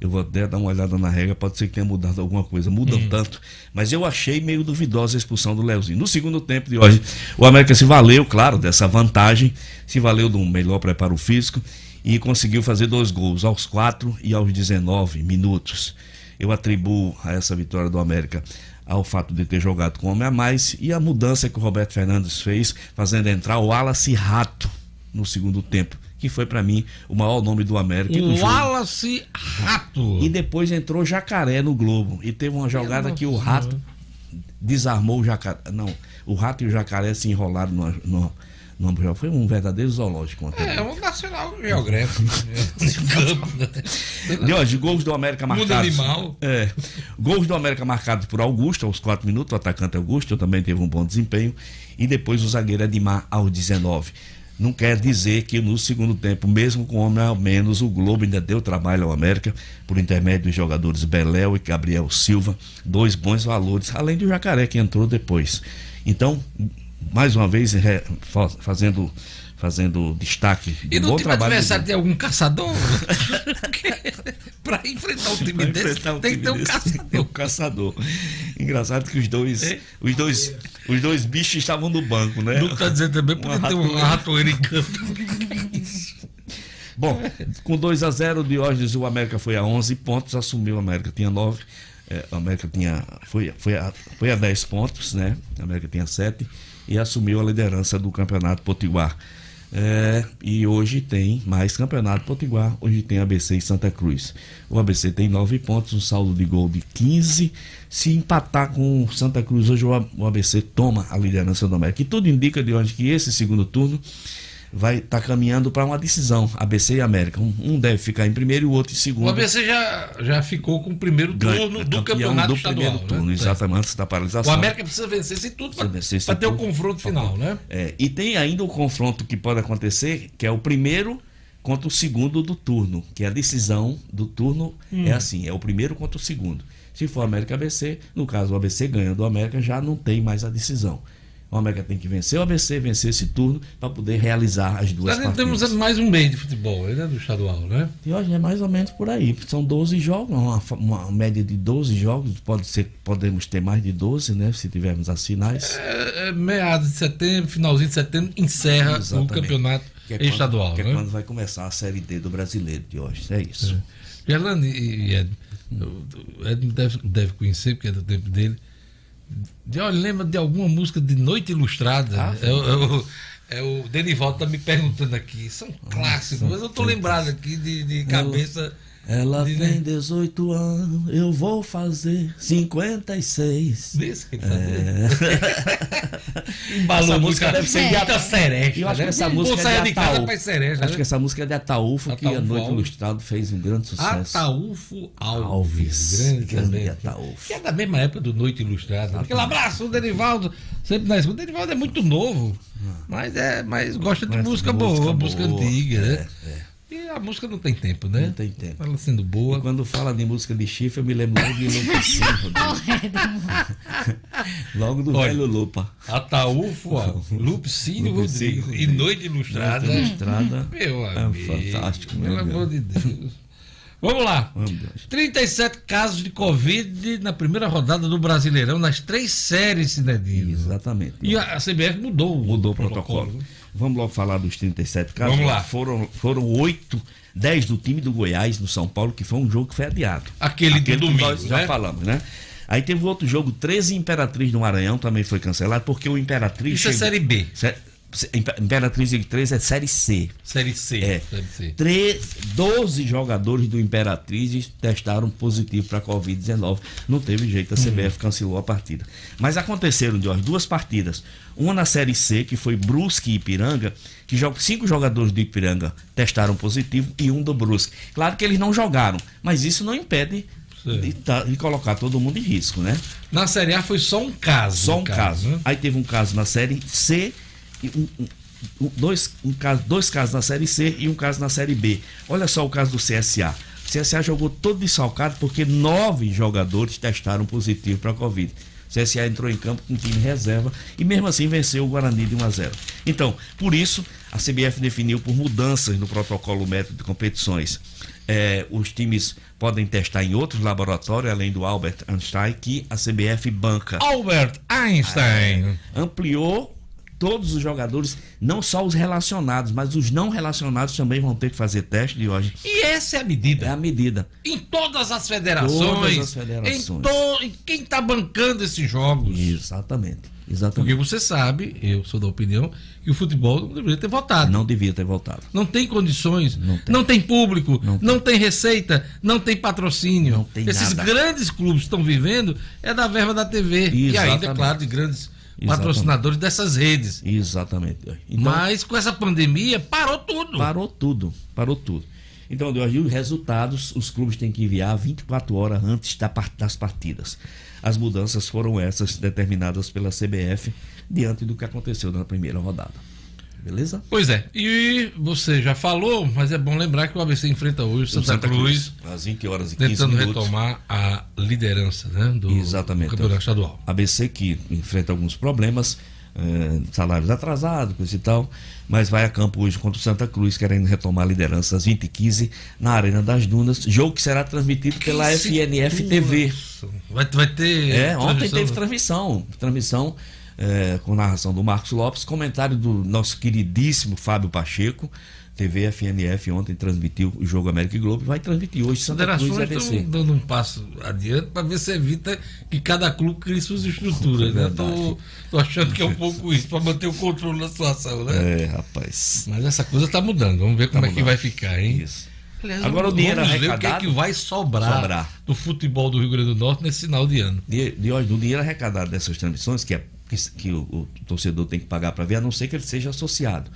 Eu vou até dar uma olhada na regra, pode ser que tenha mudado alguma coisa. Mudam hum. tanto. Mas eu achei meio duvidosa a expulsão do Leozinho. No segundo tempo de hoje, o América se valeu, claro, dessa vantagem, se valeu de um melhor preparo físico e conseguiu fazer dois gols aos 4 e aos 19 minutos. Eu atribuo a essa vitória do América ao fato de ter jogado com homem a mais e a mudança que o Roberto Fernandes fez, fazendo entrar o Wallace Rato no segundo tempo que foi para mim o maior nome do América. O Wallace Rato. E depois entrou Jacaré no Globo. E teve uma jogada que o Rato desarmou o Jacaré. Não, o Rato e o Jacaré se enrolaram no, no, no foi um verdadeiro zoológico. É, é um nacional geográfico. de hoje, gols do América marcados. Mundo animal. É, gols do América marcados por Augusto aos 4 minutos, o atacante Augusto também teve um bom desempenho. E depois o zagueiro Edmar aos 19 não quer dizer que no segundo tempo, mesmo com homem ao menos, o Globo ainda deu trabalho ao América, por intermédio dos jogadores Beléu e Gabriel Silva, dois bons valores, além do Jacaré que entrou depois. Então, mais uma vez, fazendo fazendo destaque. E no time adversário tem algum caçador? para enfrentar um time desse, um tem que ter um caçador. um caçador. Engraçado que os dois, é? os dois, os dois bichos estavam no banco, né? Não está dizendo também porque tem uma ratoeira em campo. Bom, com 2 a 0 Diógenes, o América foi a 11 pontos, assumiu o América tinha 9. É, a América tinha, foi, foi, a, foi a 10 pontos, né? A América tinha 7 e assumiu a liderança do Campeonato Potiguar. É, e hoje tem mais campeonato Potiguar. Hoje tem ABC e Santa Cruz. O ABC tem nove pontos, um saldo de gol de 15. Se empatar com o Santa Cruz, hoje o ABC toma a liderança do América. E tudo indica de onde que esse segundo turno vai estar tá caminhando para uma decisão, ABC e América. Um, um, deve ficar em primeiro e o outro em segundo. O ABC já, já ficou com o primeiro turno do campeonato do estadual. Primeiro turno, né? exatamente, antes da paralisação. O América precisa vencer esse tudo para ter o confronto final, né? É, e tem ainda o confronto que pode acontecer, que é o primeiro contra o segundo do turno, que é a decisão do turno hum. é assim, é o primeiro contra o segundo. Se for América ABC, no caso o ABC ganha do América, já não tem mais a decisão. O América tem que vencer o ABC, vencer esse turno, para poder realizar as duas partidas. temos mais um mês de futebol, né, do estadual, né? E hoje é mais ou menos por aí. São 12 jogos, uma, uma média de 12 jogos. Pode ser, podemos ter mais de 12, né? Se tivermos as finais. É, é, meados de setembro, finalzinho de setembro, encerra Exatamente. o campeonato que é estadual. que né? é quando vai começar a Série D do brasileiro de hoje. É isso. É. Gerlando e Ed, Ed deve, deve conhecer, porque é do tempo dele de, olha, lembra de alguma música de Noite Ilustrada? Ah, é, o, é, o Denivaldo tá me perguntando aqui. São clássicos, mas eu tô lembrado aqui de, de cabeça. Eu ela tem 18 anos, eu vou fazer 56. Desse que é. Embalou essa música deve ser de. Eu acho né? que essa música é de Ataúfo. Acho né? que essa música é de Ataúfo, que a Noite Ilustrado fez um grande sucesso. Ataúfo Alves. Alves grande, grande também. Ataúfo. Que é da mesma época do Noite Ilustrada. Aquele abraço, o Derivaldo. Sempre na escuta. O Derivaldo é muito novo, ah. mas, é, mas gosta de música, música boa, música antiga, né? É, é. A música não tem tempo, né? Não tem tempo. Ela sendo boa. E quando fala de música de chifre, eu me lembro logo de Lupa Logo do Olha, velho Lupa. Ataúfo, Lupicínio Rodrigo. E Noite Ilustrada. Noite Ilustrada. Meu é amigo. É fantástico, Pelo amor de Deus. Vamos lá. Vamos, Diógenes. 37 casos de Covid na primeira rodada do Brasileirão, nas três séries, Cinedino. Exatamente. E a CBF mudou, Mudou o protocolo. Vamos logo falar dos 37 casos. Vamos lá. Foram, foram 8, 10 do time do Goiás, no São Paulo, que foi um jogo que foi adiado. Aquele, Aquele do que domingo, nós já né? falamos, né? Aí teve outro jogo, 13 Imperatriz no Maranhão, também foi cancelado, porque o Imperatriz. Isso é chegou- Série B, Imperatriz de 13 é Série C. Série C. É. Série C. Tre- 12 jogadores do Imperatriz testaram positivo para Covid-19. Não teve jeito, a CBF cancelou a partida. Mas aconteceram, de duas partidas. Uma na Série C, que foi Brusque e Ipiranga, que cinco jogadores do Ipiranga testaram positivo e um do Brusque. Claro que eles não jogaram, mas isso não impede tá- de colocar todo mundo em risco, né? Na Série A foi só um caso. Só um caso. né? Aí teve um caso na série C, um, dois, um caso, dois casos na série C e um caso na série B. Olha só o caso do CSA. O CSA jogou todo desfalcado porque nove jogadores testaram positivo para a Covid. O CSA entrou em campo com time reserva e mesmo assim venceu o Guarani de 1 a 0. Então, por isso, a CBF definiu por mudanças no protocolo método de competições. É, os times podem testar em outros laboratórios, além do Albert Einstein, que a CBF banca Albert Einstein. ampliou todos os jogadores, não só os relacionados, mas os não relacionados também vão ter que fazer teste de hoje. E essa é a É medida. a medida. Em todas as federações. Todas as federações. Em, to... em quem está bancando esses jogos. Exatamente. Porque Exatamente. você sabe, eu sou da opinião, que o futebol não deveria ter votado. Não devia ter voltado. Não tem condições, não Não tem, tem. público, não Não tem. tem. receita, não tem patrocínio. Não tem Esses nada. grandes clubes estão vivendo é da verba da TV. E ainda, é Exatamente. claro, de grandes Exatamente. patrocinadores dessas redes. Exatamente. Então, Mas com essa pandemia parou tudo. parou tudo. Parou tudo. Então, Deus, os resultados os clubes têm que enviar 24 horas antes das partidas. As mudanças foram essas determinadas pela CBF diante do que aconteceu na primeira rodada. Beleza? Pois é, e você já falou, mas é bom lembrar que o ABC enfrenta hoje o Santa, Cruz, às 20 horas e 15 tentando minutos. retomar a liderança né, do, Exatamente. do campeonato estadual. ABC que enfrenta alguns problemas, eh, salários atrasados, coisa e tal, mas vai a campo hoje contra o Santa Cruz, querendo retomar a liderança às 20h15 na Arena das Dunas, jogo que será transmitido pela FNF TV. Vai, vai ter. É, ontem teve transmissão, transmissão eh, com narração do Marcos Lopes, comentário do nosso queridíssimo Fábio Pacheco. TV FNF ontem transmitiu o jogo América e Globo, vai transmitir hoje Santa Cruz e ABC. estão dando um passo adiante para ver se evita que cada clube crie suas estruturas. Né? Tô, Verdade. tô achando que é um pouco isso, para manter o controle da situação, né? É, rapaz. Mas essa coisa está mudando. Vamos ver como é que mudando. vai ficar, hein? Isso. Aliás, Agora vamos- o dinheiro vamos ver o que é arrecadado- que vai sobrar, Sobrar. do futebol do Rio Grande do Norte nesse final de ano. de, de hoje, do dinheiro arrecadado dessas transmissões, que, é, que, que o, o torcedor tem que pagar para ver, a não ser que ele seja associado.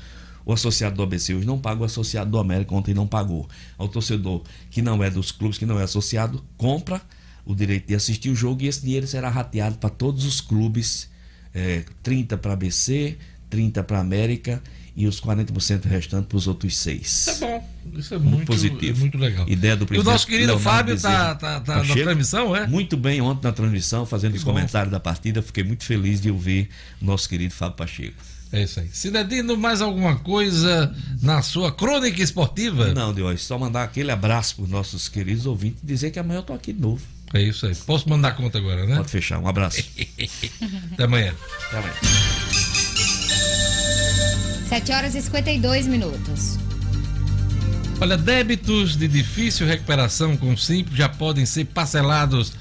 O associado do ABC hoje não paga, o associado do América ontem não pagou. O torcedor que não é dos clubes, que não é associado, compra o direito de assistir o jogo e esse dinheiro será rateado para todos os clubes: é, 30 para ABC, 30 para América e os 40% restantes para os outros seis. É bom. Isso é muito, positivo. é muito legal. Ideia do E o presidente nosso querido Leonardo Fábio tá, Bezerra tá, tá na transmissão, é? Muito bem ontem na transmissão, fazendo os bom. comentários da partida. Fiquei muito feliz de ouvir o nosso querido Fábio Pacheco. É isso aí. Cidadino, mais alguma coisa na sua crônica esportiva? Não, Deus, só mandar aquele abraço para os nossos queridos ouvintes e dizer que amanhã eu estou aqui de novo. É isso aí. Posso mandar conta agora, né? Pode fechar. Um abraço. Até amanhã. Até amanhã. 7 horas e 52 minutos. Olha, débitos de difícil recuperação com Simples já podem ser parcelados.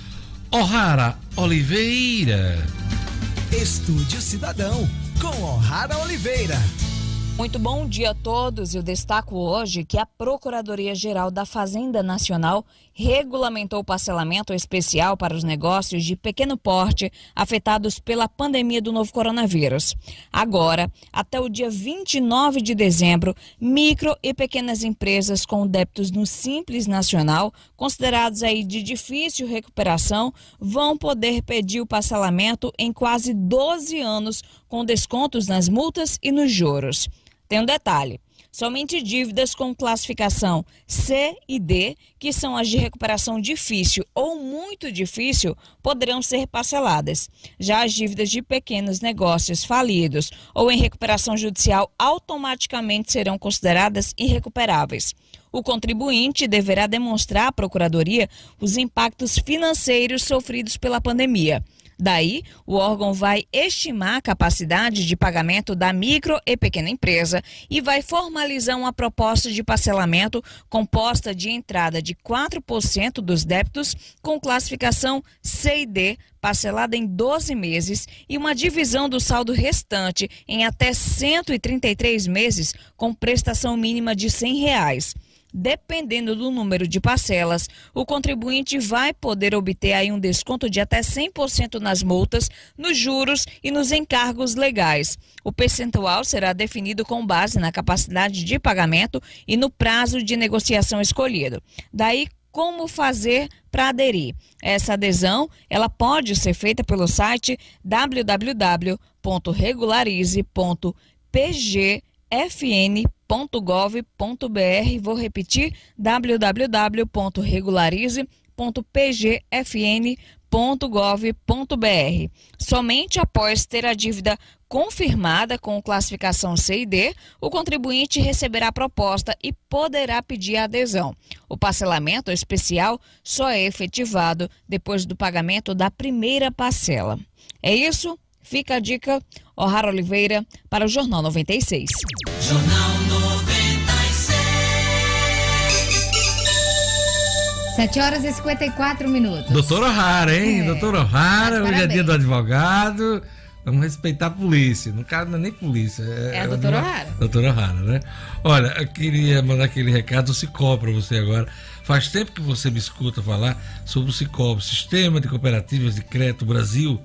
O'Hara Oliveira. Estúdio Cidadão, com O'Hara Oliveira. Muito bom dia a todos. Eu destaco hoje que a Procuradoria-Geral da Fazenda Nacional regulamentou o parcelamento especial para os negócios de pequeno porte afetados pela pandemia do novo coronavírus. Agora, até o dia 29 de dezembro, micro e pequenas empresas com débitos no Simples Nacional, considerados aí de difícil recuperação, vão poder pedir o parcelamento em quase 12 anos, com descontos nas multas e nos juros. Tem um detalhe: Somente dívidas com classificação C e D, que são as de recuperação difícil ou muito difícil, poderão ser parceladas. Já as dívidas de pequenos negócios falidos ou em recuperação judicial automaticamente serão consideradas irrecuperáveis. O contribuinte deverá demonstrar à Procuradoria os impactos financeiros sofridos pela pandemia. Daí, o órgão vai estimar a capacidade de pagamento da micro e pequena empresa e vai formalizar uma proposta de parcelamento composta de entrada de 4% dos débitos com classificação C e D, parcelada em 12 meses, e uma divisão do saldo restante em até 133 meses com prestação mínima de 100 reais. Dependendo do número de parcelas, o contribuinte vai poder obter aí um desconto de até 100% nas multas, nos juros e nos encargos legais. O percentual será definido com base na capacidade de pagamento e no prazo de negociação escolhido. Daí, como fazer para aderir. Essa adesão, ela pode ser feita pelo site www.regularize.pgfn.com www.regularize.gov.br. Vou repetir: www.regularize.pgfn.gov.br. Somente após ter a dívida confirmada com classificação C e D, o contribuinte receberá a proposta e poderá pedir a adesão. O parcelamento especial só é efetivado depois do pagamento da primeira parcela. É isso? Fica a dica, O'Hara Oliveira, para o Jornal 96. Jornal 96. 7 horas e 54 minutos. Doutor O'Hara, hein? É. Doutor O'Hara, hoje é dia do advogado. Vamos respeitar a polícia. No caso, não é nem polícia. É, é a doutora O'Hara. Doutora O'Hara, né? Olha, eu queria mandar aquele recado do Cicó para você agora. Faz tempo que você me escuta falar sobre o Cicó, Sistema de Cooperativas de Crédito Brasil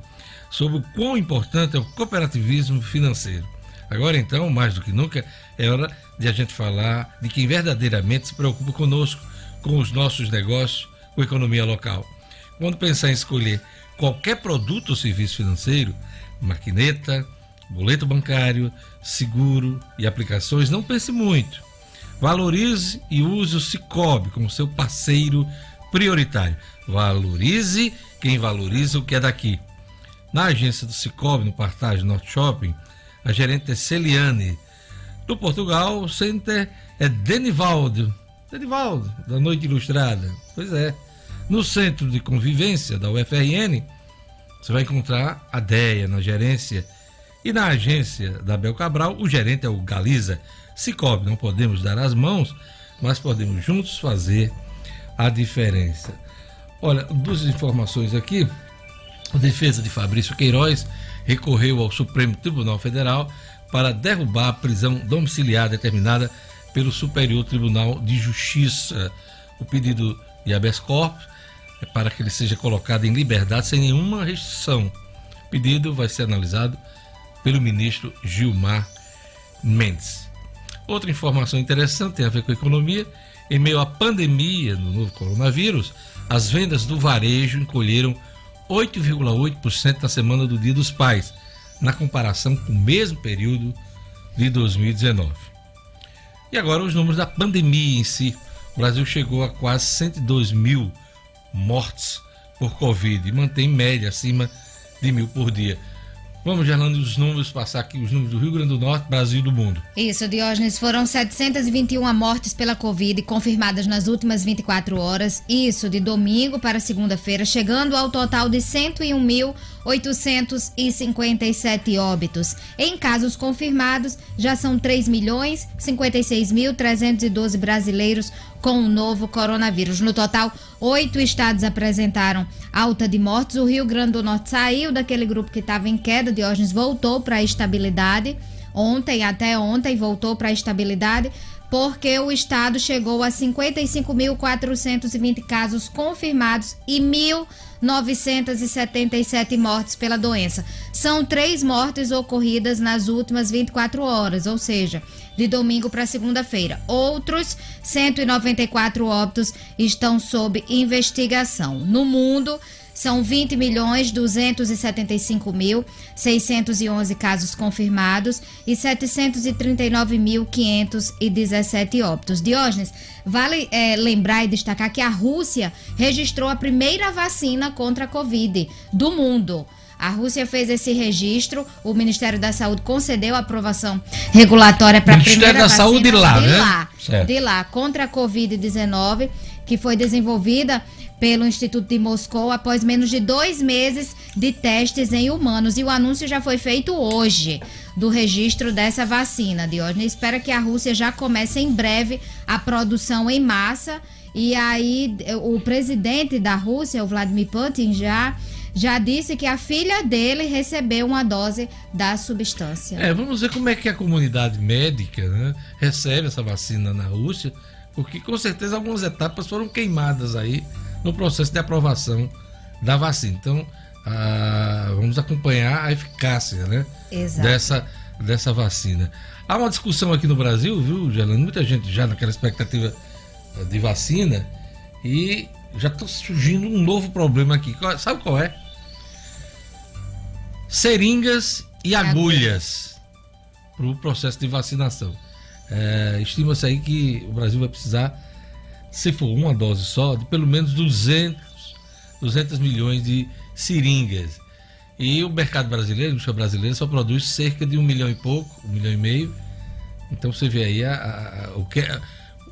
sobre o quão importante é o cooperativismo financeiro. Agora, então, mais do que nunca, é hora de a gente falar de quem verdadeiramente se preocupa conosco, com os nossos negócios, com a economia local. Quando pensar em escolher qualquer produto ou serviço financeiro, maquineta, boleto bancário, seguro e aplicações, não pense muito. Valorize e use o Cicobi como seu parceiro prioritário. Valorize quem valoriza o que é daqui. Na agência do Cicobi, no Partage Norte Shopping, a gerente é Celiane. Do Portugal, o center é Denivaldo. Denivaldo, da Noite Ilustrada. Pois é. No centro de convivência da UFRN, você vai encontrar a DEA na gerência. E na agência da Bel Cabral, o gerente é o Galiza. Cicobi, não podemos dar as mãos, mas podemos juntos fazer a diferença. Olha, duas informações aqui. A defesa de Fabrício Queiroz recorreu ao Supremo Tribunal Federal para derrubar a prisão domiciliar determinada pelo Superior Tribunal de Justiça. O pedido de habeas corpus é para que ele seja colocado em liberdade sem nenhuma restrição. O pedido vai ser analisado pelo ministro Gilmar Mendes. Outra informação interessante tem a ver com a economia. Em meio à pandemia do novo coronavírus, as vendas do varejo encolheram 8,8% na semana do Dia dos Pais, na comparação com o mesmo período de 2019. E agora os números da pandemia em si. O Brasil chegou a quase 102 mil mortes por Covid e mantém média acima de mil por dia. Vamos, Gerlando, os números, passar aqui os números do Rio Grande do Norte, Brasil e do mundo. Isso, Diógenes, foram 721 mortes pela Covid confirmadas nas últimas 24 horas. Isso de domingo para segunda-feira, chegando ao total de 101.857 óbitos. Em casos confirmados, já são 3 milhões 56.312 brasileiros com o novo coronavírus. No total, oito estados apresentaram alta de mortes. O Rio Grande do Norte saiu daquele grupo que estava em queda. Diógenes voltou para a estabilidade. Ontem, até ontem, voltou para a estabilidade porque o estado chegou a 55.420 casos confirmados e 1.977 mortes pela doença. São três mortes ocorridas nas últimas 24 horas, ou seja, de domingo para segunda-feira. Outros 194 óbitos estão sob investigação. No mundo, São 20 milhões 275 mil 611 casos confirmados e 739.517 óbitos. Diógenes, vale é, lembrar e destacar que a Rússia registrou a primeira vacina contra a Covid do mundo. A Rússia fez esse registro, o Ministério da Saúde concedeu a aprovação regulatória para a primeira da vacina Saúde lá, de né? lá, Certo. de lá contra a Covid-19, que foi desenvolvida pelo Instituto de Moscou após menos de dois meses de testes em humanos. E o anúncio já foi feito hoje do registro dessa vacina. Diógenes espera que a Rússia já comece em breve a produção em massa. E aí, o presidente da Rússia, o Vladimir Putin, já, já disse que a filha dele recebeu uma dose da substância. É, vamos ver como é que a comunidade médica né, recebe essa vacina na Rússia, porque com certeza algumas etapas foram queimadas aí no processo de aprovação da vacina. Então, ah, vamos acompanhar a eficácia né, Exato. dessa, dessa vacina. Há uma discussão aqui no Brasil, viu, Gelane? Muita gente já naquela expectativa de vacina e já está surgindo um novo problema aqui. Sabe qual é? Seringas e agulhas para o processo de vacinação. É, Estima-se aí que o Brasil vai precisar, se for uma dose só, de pelo menos 200, 200 milhões de seringas. E o mercado brasileiro, a indústria brasileira, só produz cerca de um milhão e pouco, um milhão e meio. Então você vê aí a- a- a- o, que,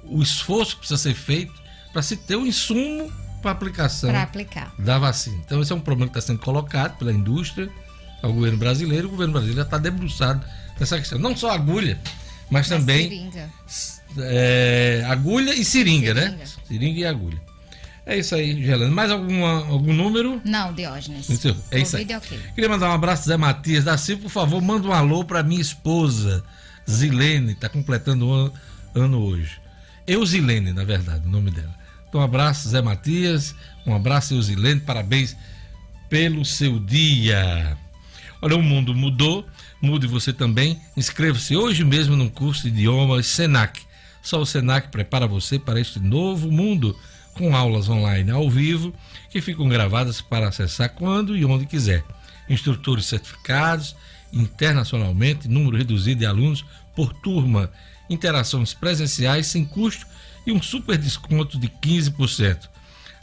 o esforço que precisa ser feito para se ter o insumo para aplicação da vacina. Então, esse é um problema que está sendo colocado pela indústria ao governo brasileiro. O governo brasileiro já está debruçado nessa questão. Não só agulha, mas Da também seringa. É, agulha e seringa, né? Seringa. Seringa e agulha. É isso aí, Gelando. Mais alguma, algum número? Não, Diógenes. É isso aí. É ok. Queria mandar um abraço Zé Matias da Silva, por favor, manda um alô para minha esposa, Zilene, está completando um ano, ano hoje. Eusilene, na verdade, o nome dela. Então, um abraço, Zé Matias, um abraço, Eusilene, parabéns pelo seu dia. Olha, o mundo mudou, mude você também. Inscreva-se hoje mesmo num curso de idiomas Senac. Só o Senac prepara você para este novo mundo, com aulas online ao vivo que ficam gravadas para acessar quando e onde quiser. Instrutores certificados internacionalmente, número reduzido de alunos por turma, interações presenciais sem custo e um super desconto de 15%.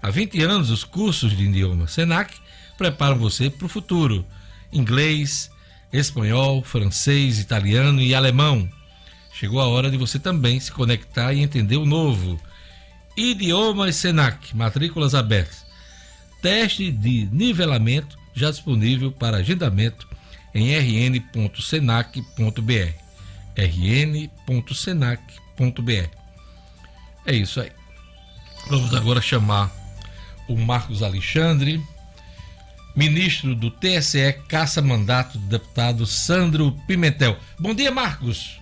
Há 20 anos, os cursos de idioma Senac preparam você para o futuro. Inglês, espanhol, francês, italiano e alemão. Chegou a hora de você também se conectar e entender o novo. Idiomas Senac, matrículas abertas. Teste de nivelamento já disponível para agendamento em rn.senac.br. rn.senac.br. É isso aí. Vamos agora chamar o Marcos Alexandre, ministro do TSE, caça mandato do deputado Sandro Pimentel. Bom dia, Marcos.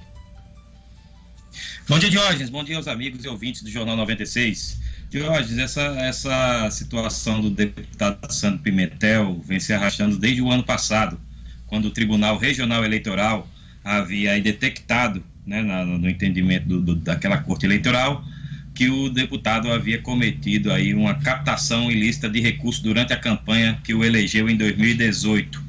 Bom dia, Diógenes. Bom dia aos amigos e ouvintes do Jornal 96. Diógenes, essa, essa situação do deputado Sandro Pimentel vem se arrastando desde o ano passado, quando o Tribunal Regional Eleitoral havia detectado, né, no entendimento do- do- daquela corte eleitoral, que o deputado havia cometido aí uma captação ilícita de recursos durante a campanha que o elegeu em 2018.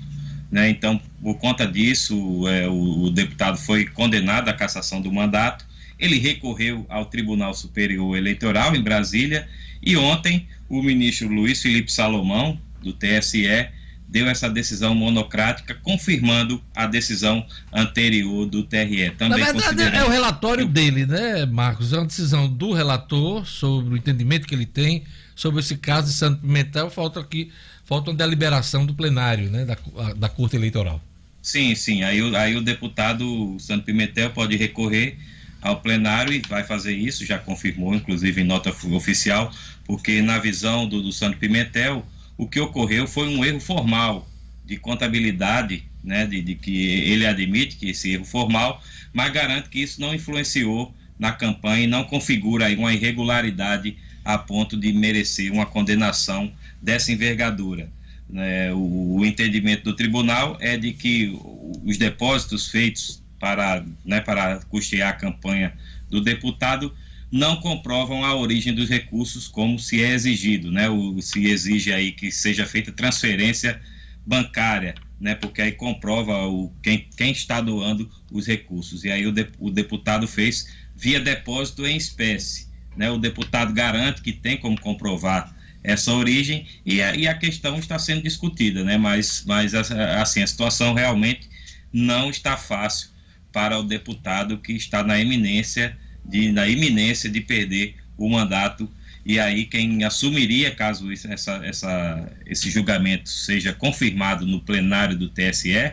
Né? Então, por conta disso, é, o, o deputado foi condenado à cassação do mandato. Ele recorreu ao Tribunal Superior Eleitoral em Brasília e ontem o ministro Luiz Felipe Salomão, do TSE, deu essa decisão monocrática, confirmando a decisão anterior do TRE. Na Também verdade, considerando- é o relatório dele, né, Marcos? É uma decisão do relator sobre o entendimento que ele tem sobre esse caso de Santo Pimentel. Falta aqui, falta uma deliberação do plenário, né, da, da Corte Eleitoral. Sim, sim. Aí, aí o deputado Santo Pimentel pode recorrer ao plenário e vai fazer isso, já confirmou, inclusive em nota oficial, porque na visão do, do Santo Pimentel, o que ocorreu foi um erro formal de contabilidade, né, de, de que ele admite que esse erro formal, mas garante que isso não influenciou na campanha e não configura aí uma irregularidade a ponto de merecer uma condenação dessa envergadura. Né, o, o entendimento do tribunal é de que os depósitos feitos para, né, para custear a campanha do deputado não comprovam a origem dos recursos como se é exigido, né? O, se exige aí que seja feita transferência bancária, né? Porque aí comprova o, quem, quem está doando os recursos. E aí o, de, o deputado fez via depósito em espécie, né? O deputado garante que tem como comprovar essa origem e a, e a questão está sendo discutida, né? Mas, mas assim a situação realmente não está fácil para o deputado que está na iminência de, na iminência de perder o mandato. E aí, quem assumiria, caso essa, essa, esse julgamento seja confirmado no plenário do TSE,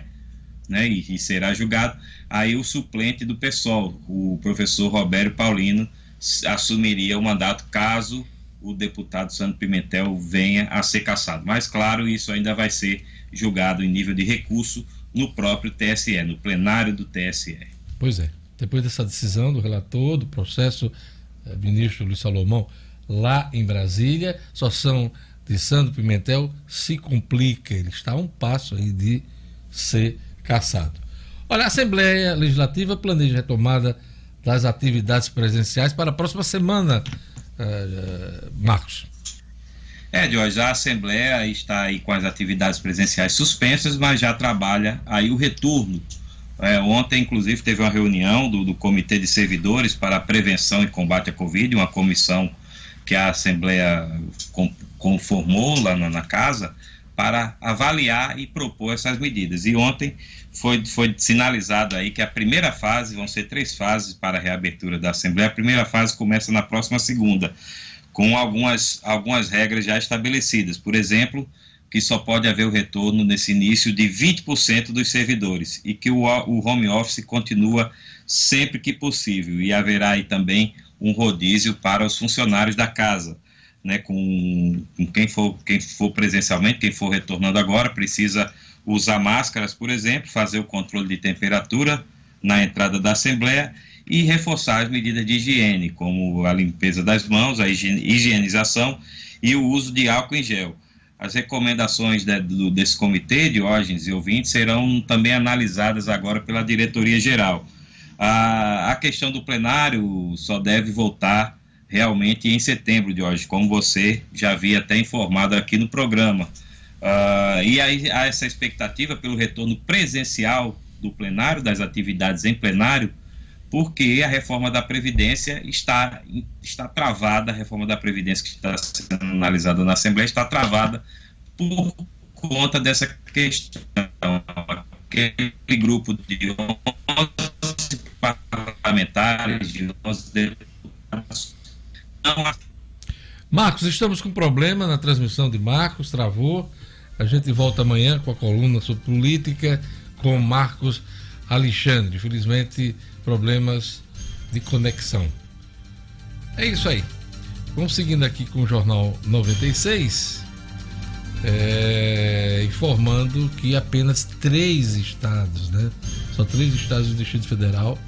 né, e, e será julgado, aí o suplente do PSOL, o professor Roberto Paulino, assumiria o mandato caso o deputado Santo Pimentel venha a ser cassado. Mas, claro, isso ainda vai ser julgado em nível de recurso no próprio TSE, no plenário do TSE. Pois é. Depois dessa decisão do relator, do processo, eh, ministro Luiz Salomão, lá em Brasília, só são de Sandro Pimentel se complica. Ele está a um passo aí de ser caçado. Olha, a Assembleia Legislativa planeja retomada das atividades presenciais para a próxima semana, uh, Marcos. É, Jorge, a Assembleia está aí com as atividades presenciais suspensas, mas já trabalha aí o retorno é, ontem, inclusive, teve uma reunião do, do, Comitê de Servidores para a Prevenção e Combate à Covid, uma comissão que a Assembleia conformou lá na, na, casa para avaliar e propor essas medidas. E ontem foi, foi sinalizado aí que a primeira fase, vão ser três fases para a reabertura da Assembleia. A primeira fase começa na próxima segunda, com algumas, algumas regras já estabelecidas. Por exemplo, que só pode haver o retorno nesse início de 20% dos servidores e que o, o home office continua sempre que possível e haverá aí também um rodízio para os funcionários da casa, né, com, com quem for quem for presencialmente, quem for retornando agora precisa usar máscaras, por exemplo, fazer o controle de temperatura na entrada da assembleia e reforçar as medidas de higiene, como a limpeza das mãos, a higienização e o uso de álcool em gel. As recomendações de, do, desse comitê, Diógenes e ouvintes, serão também analisadas agora pela diretoria geral. A, a questão do plenário só deve voltar realmente em setembro, Diógenes, como você já havia até informado aqui no programa. Uh, e aí há essa expectativa pelo retorno presencial do plenário, das atividades em plenário, porque a reforma da Previdência está, está travada, a reforma da Previdência que está sendo analisada na Assembleia está travada por conta dessa questão. Aquele grupo de 11 parlamentares, de 11 deputados, não Marcos, estamos com problema na transmissão de Marcos, travou. A gente volta amanhã com a coluna sobre política com Marcos Alexandre. Infelizmente, problemas de conexão. É isso aí. Vamos seguindo aqui com o Jornal 96, é, informando que apenas três estados, né? Só três estados do Distrito Federal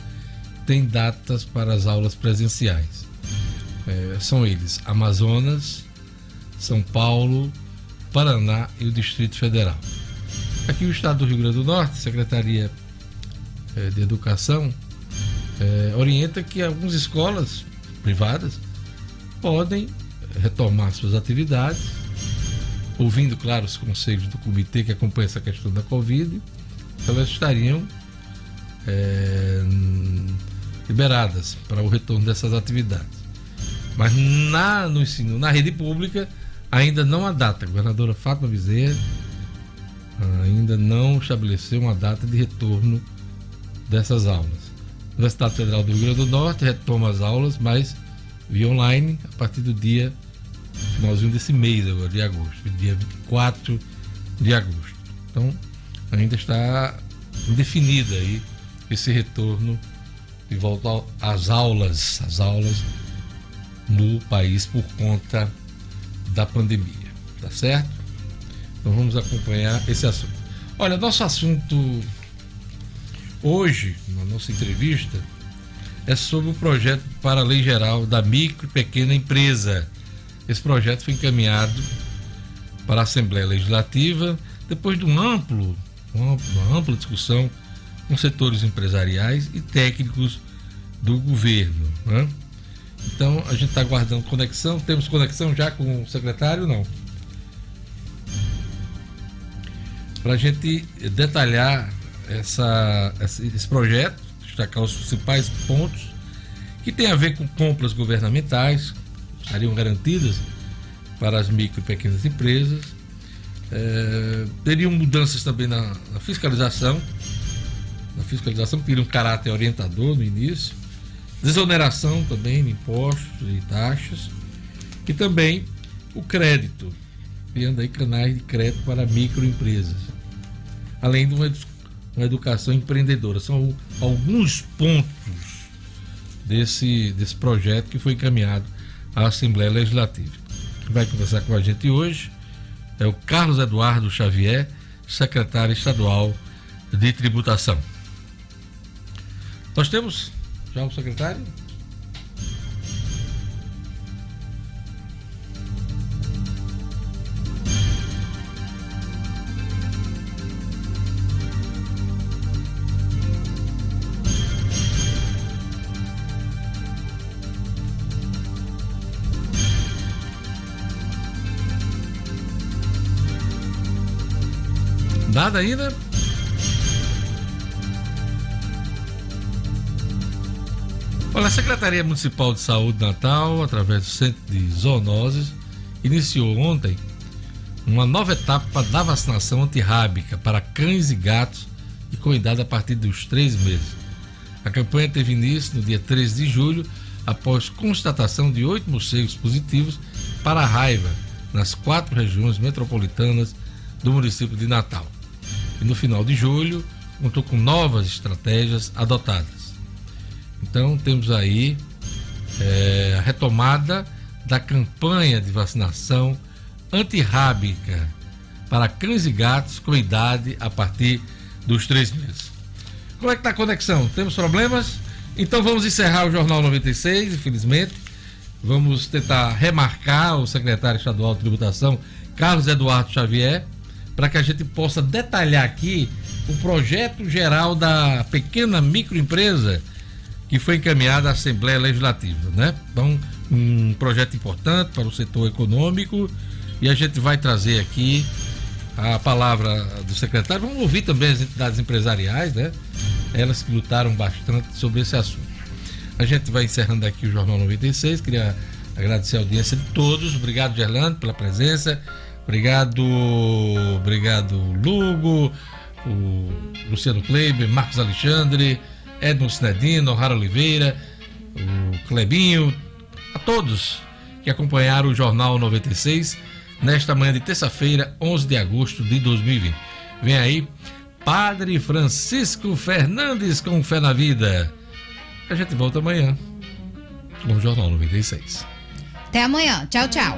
têm datas para as aulas presenciais. É, são eles: Amazonas, São Paulo, Paraná e o Distrito Federal. Aqui o estado do Rio Grande do Norte, Secretaria é, de Educação, é, orienta que algumas escolas privadas podem retomar suas atividades, ouvindo, claro, os conselhos do comitê que acompanha essa questão da Covid, elas estariam é, liberadas para o retorno dessas atividades. Mas na, no ensino, na rede pública, ainda não há data. A governadora Fátima Bezerra ainda não estabeleceu uma data de retorno dessas aulas. Universidade Federal do Rio Grande do Norte retoma as aulas, mas via online a partir do dia finalzinho desse mês agora, de agosto, dia 24 de agosto. Então, ainda está indefinido aí esse retorno de volta às aulas, as aulas no país por conta da pandemia, tá certo? Então vamos acompanhar esse assunto. Olha, nosso assunto Hoje, na nossa entrevista, é sobre o projeto para a Lei Geral da Micro e Pequena Empresa. Esse projeto foi encaminhado para a Assembleia Legislativa depois de um amplo, uma ampla discussão com setores empresariais e técnicos do governo. Né? Então a gente está aguardando conexão. Temos conexão já com o secretário? Não. Para a gente detalhar essa, esse projeto, destacar os principais pontos que tem a ver com compras governamentais, estariam garantidas para as micro e pequenas empresas. É, teriam mudanças também na, na fiscalização, na fiscalização, que teria um caráter orientador no início, desoneração também de impostos e taxas, e também o crédito, criando aí canais de crédito para microempresas, além de uma, uma educação empreendedora. São alguns pontos desse, desse projeto que foi encaminhado à Assembleia Legislativa. Quem vai conversar com a gente hoje é o Carlos Eduardo Xavier, secretário estadual de tributação. Nós temos já o secretário? Nada ainda? Olha, a Secretaria Municipal de Saúde de Natal, através do Centro de Zoonoses, iniciou ontem uma nova etapa da vacinação antirrábica para cães e gatos e com idade a partir dos três meses. A campanha teve início no dia 13 de julho, após constatação de oito morcegos positivos para a raiva nas quatro regiões metropolitanas do município de Natal. E no final de julho, contou com novas estratégias adotadas. Então temos aí é, a retomada da campanha de vacinação antirrábica para cães e gatos com idade a partir dos três meses. Como é que está a conexão? Temos problemas? Então vamos encerrar o Jornal 96, infelizmente. Vamos tentar remarcar o secretário estadual de tributação, Carlos Eduardo Xavier, para que a gente possa detalhar aqui o projeto geral da pequena microempresa que foi encaminhada à Assembleia Legislativa, né? Então, um projeto importante para o setor econômico e a gente vai trazer aqui a palavra do secretário. Vamos ouvir também as entidades empresariais, né? Elas que lutaram bastante sobre esse assunto. A gente vai encerrando aqui o Jornal 96. Queria agradecer a audiência de todos. Obrigado, Gerlando, pela presença. Obrigado, obrigado, Lugo, o Luciano Kleiber, Marcos Alexandre. Edmo Sinedino, Rara Oliveira, o Clebinho, a todos que acompanharam o Jornal 96 nesta manhã de terça-feira, 11 de agosto de 2020. Vem aí, Padre Francisco Fernandes com Fé na Vida. A gente volta amanhã com o Jornal 96. Até amanhã. Tchau, tchau.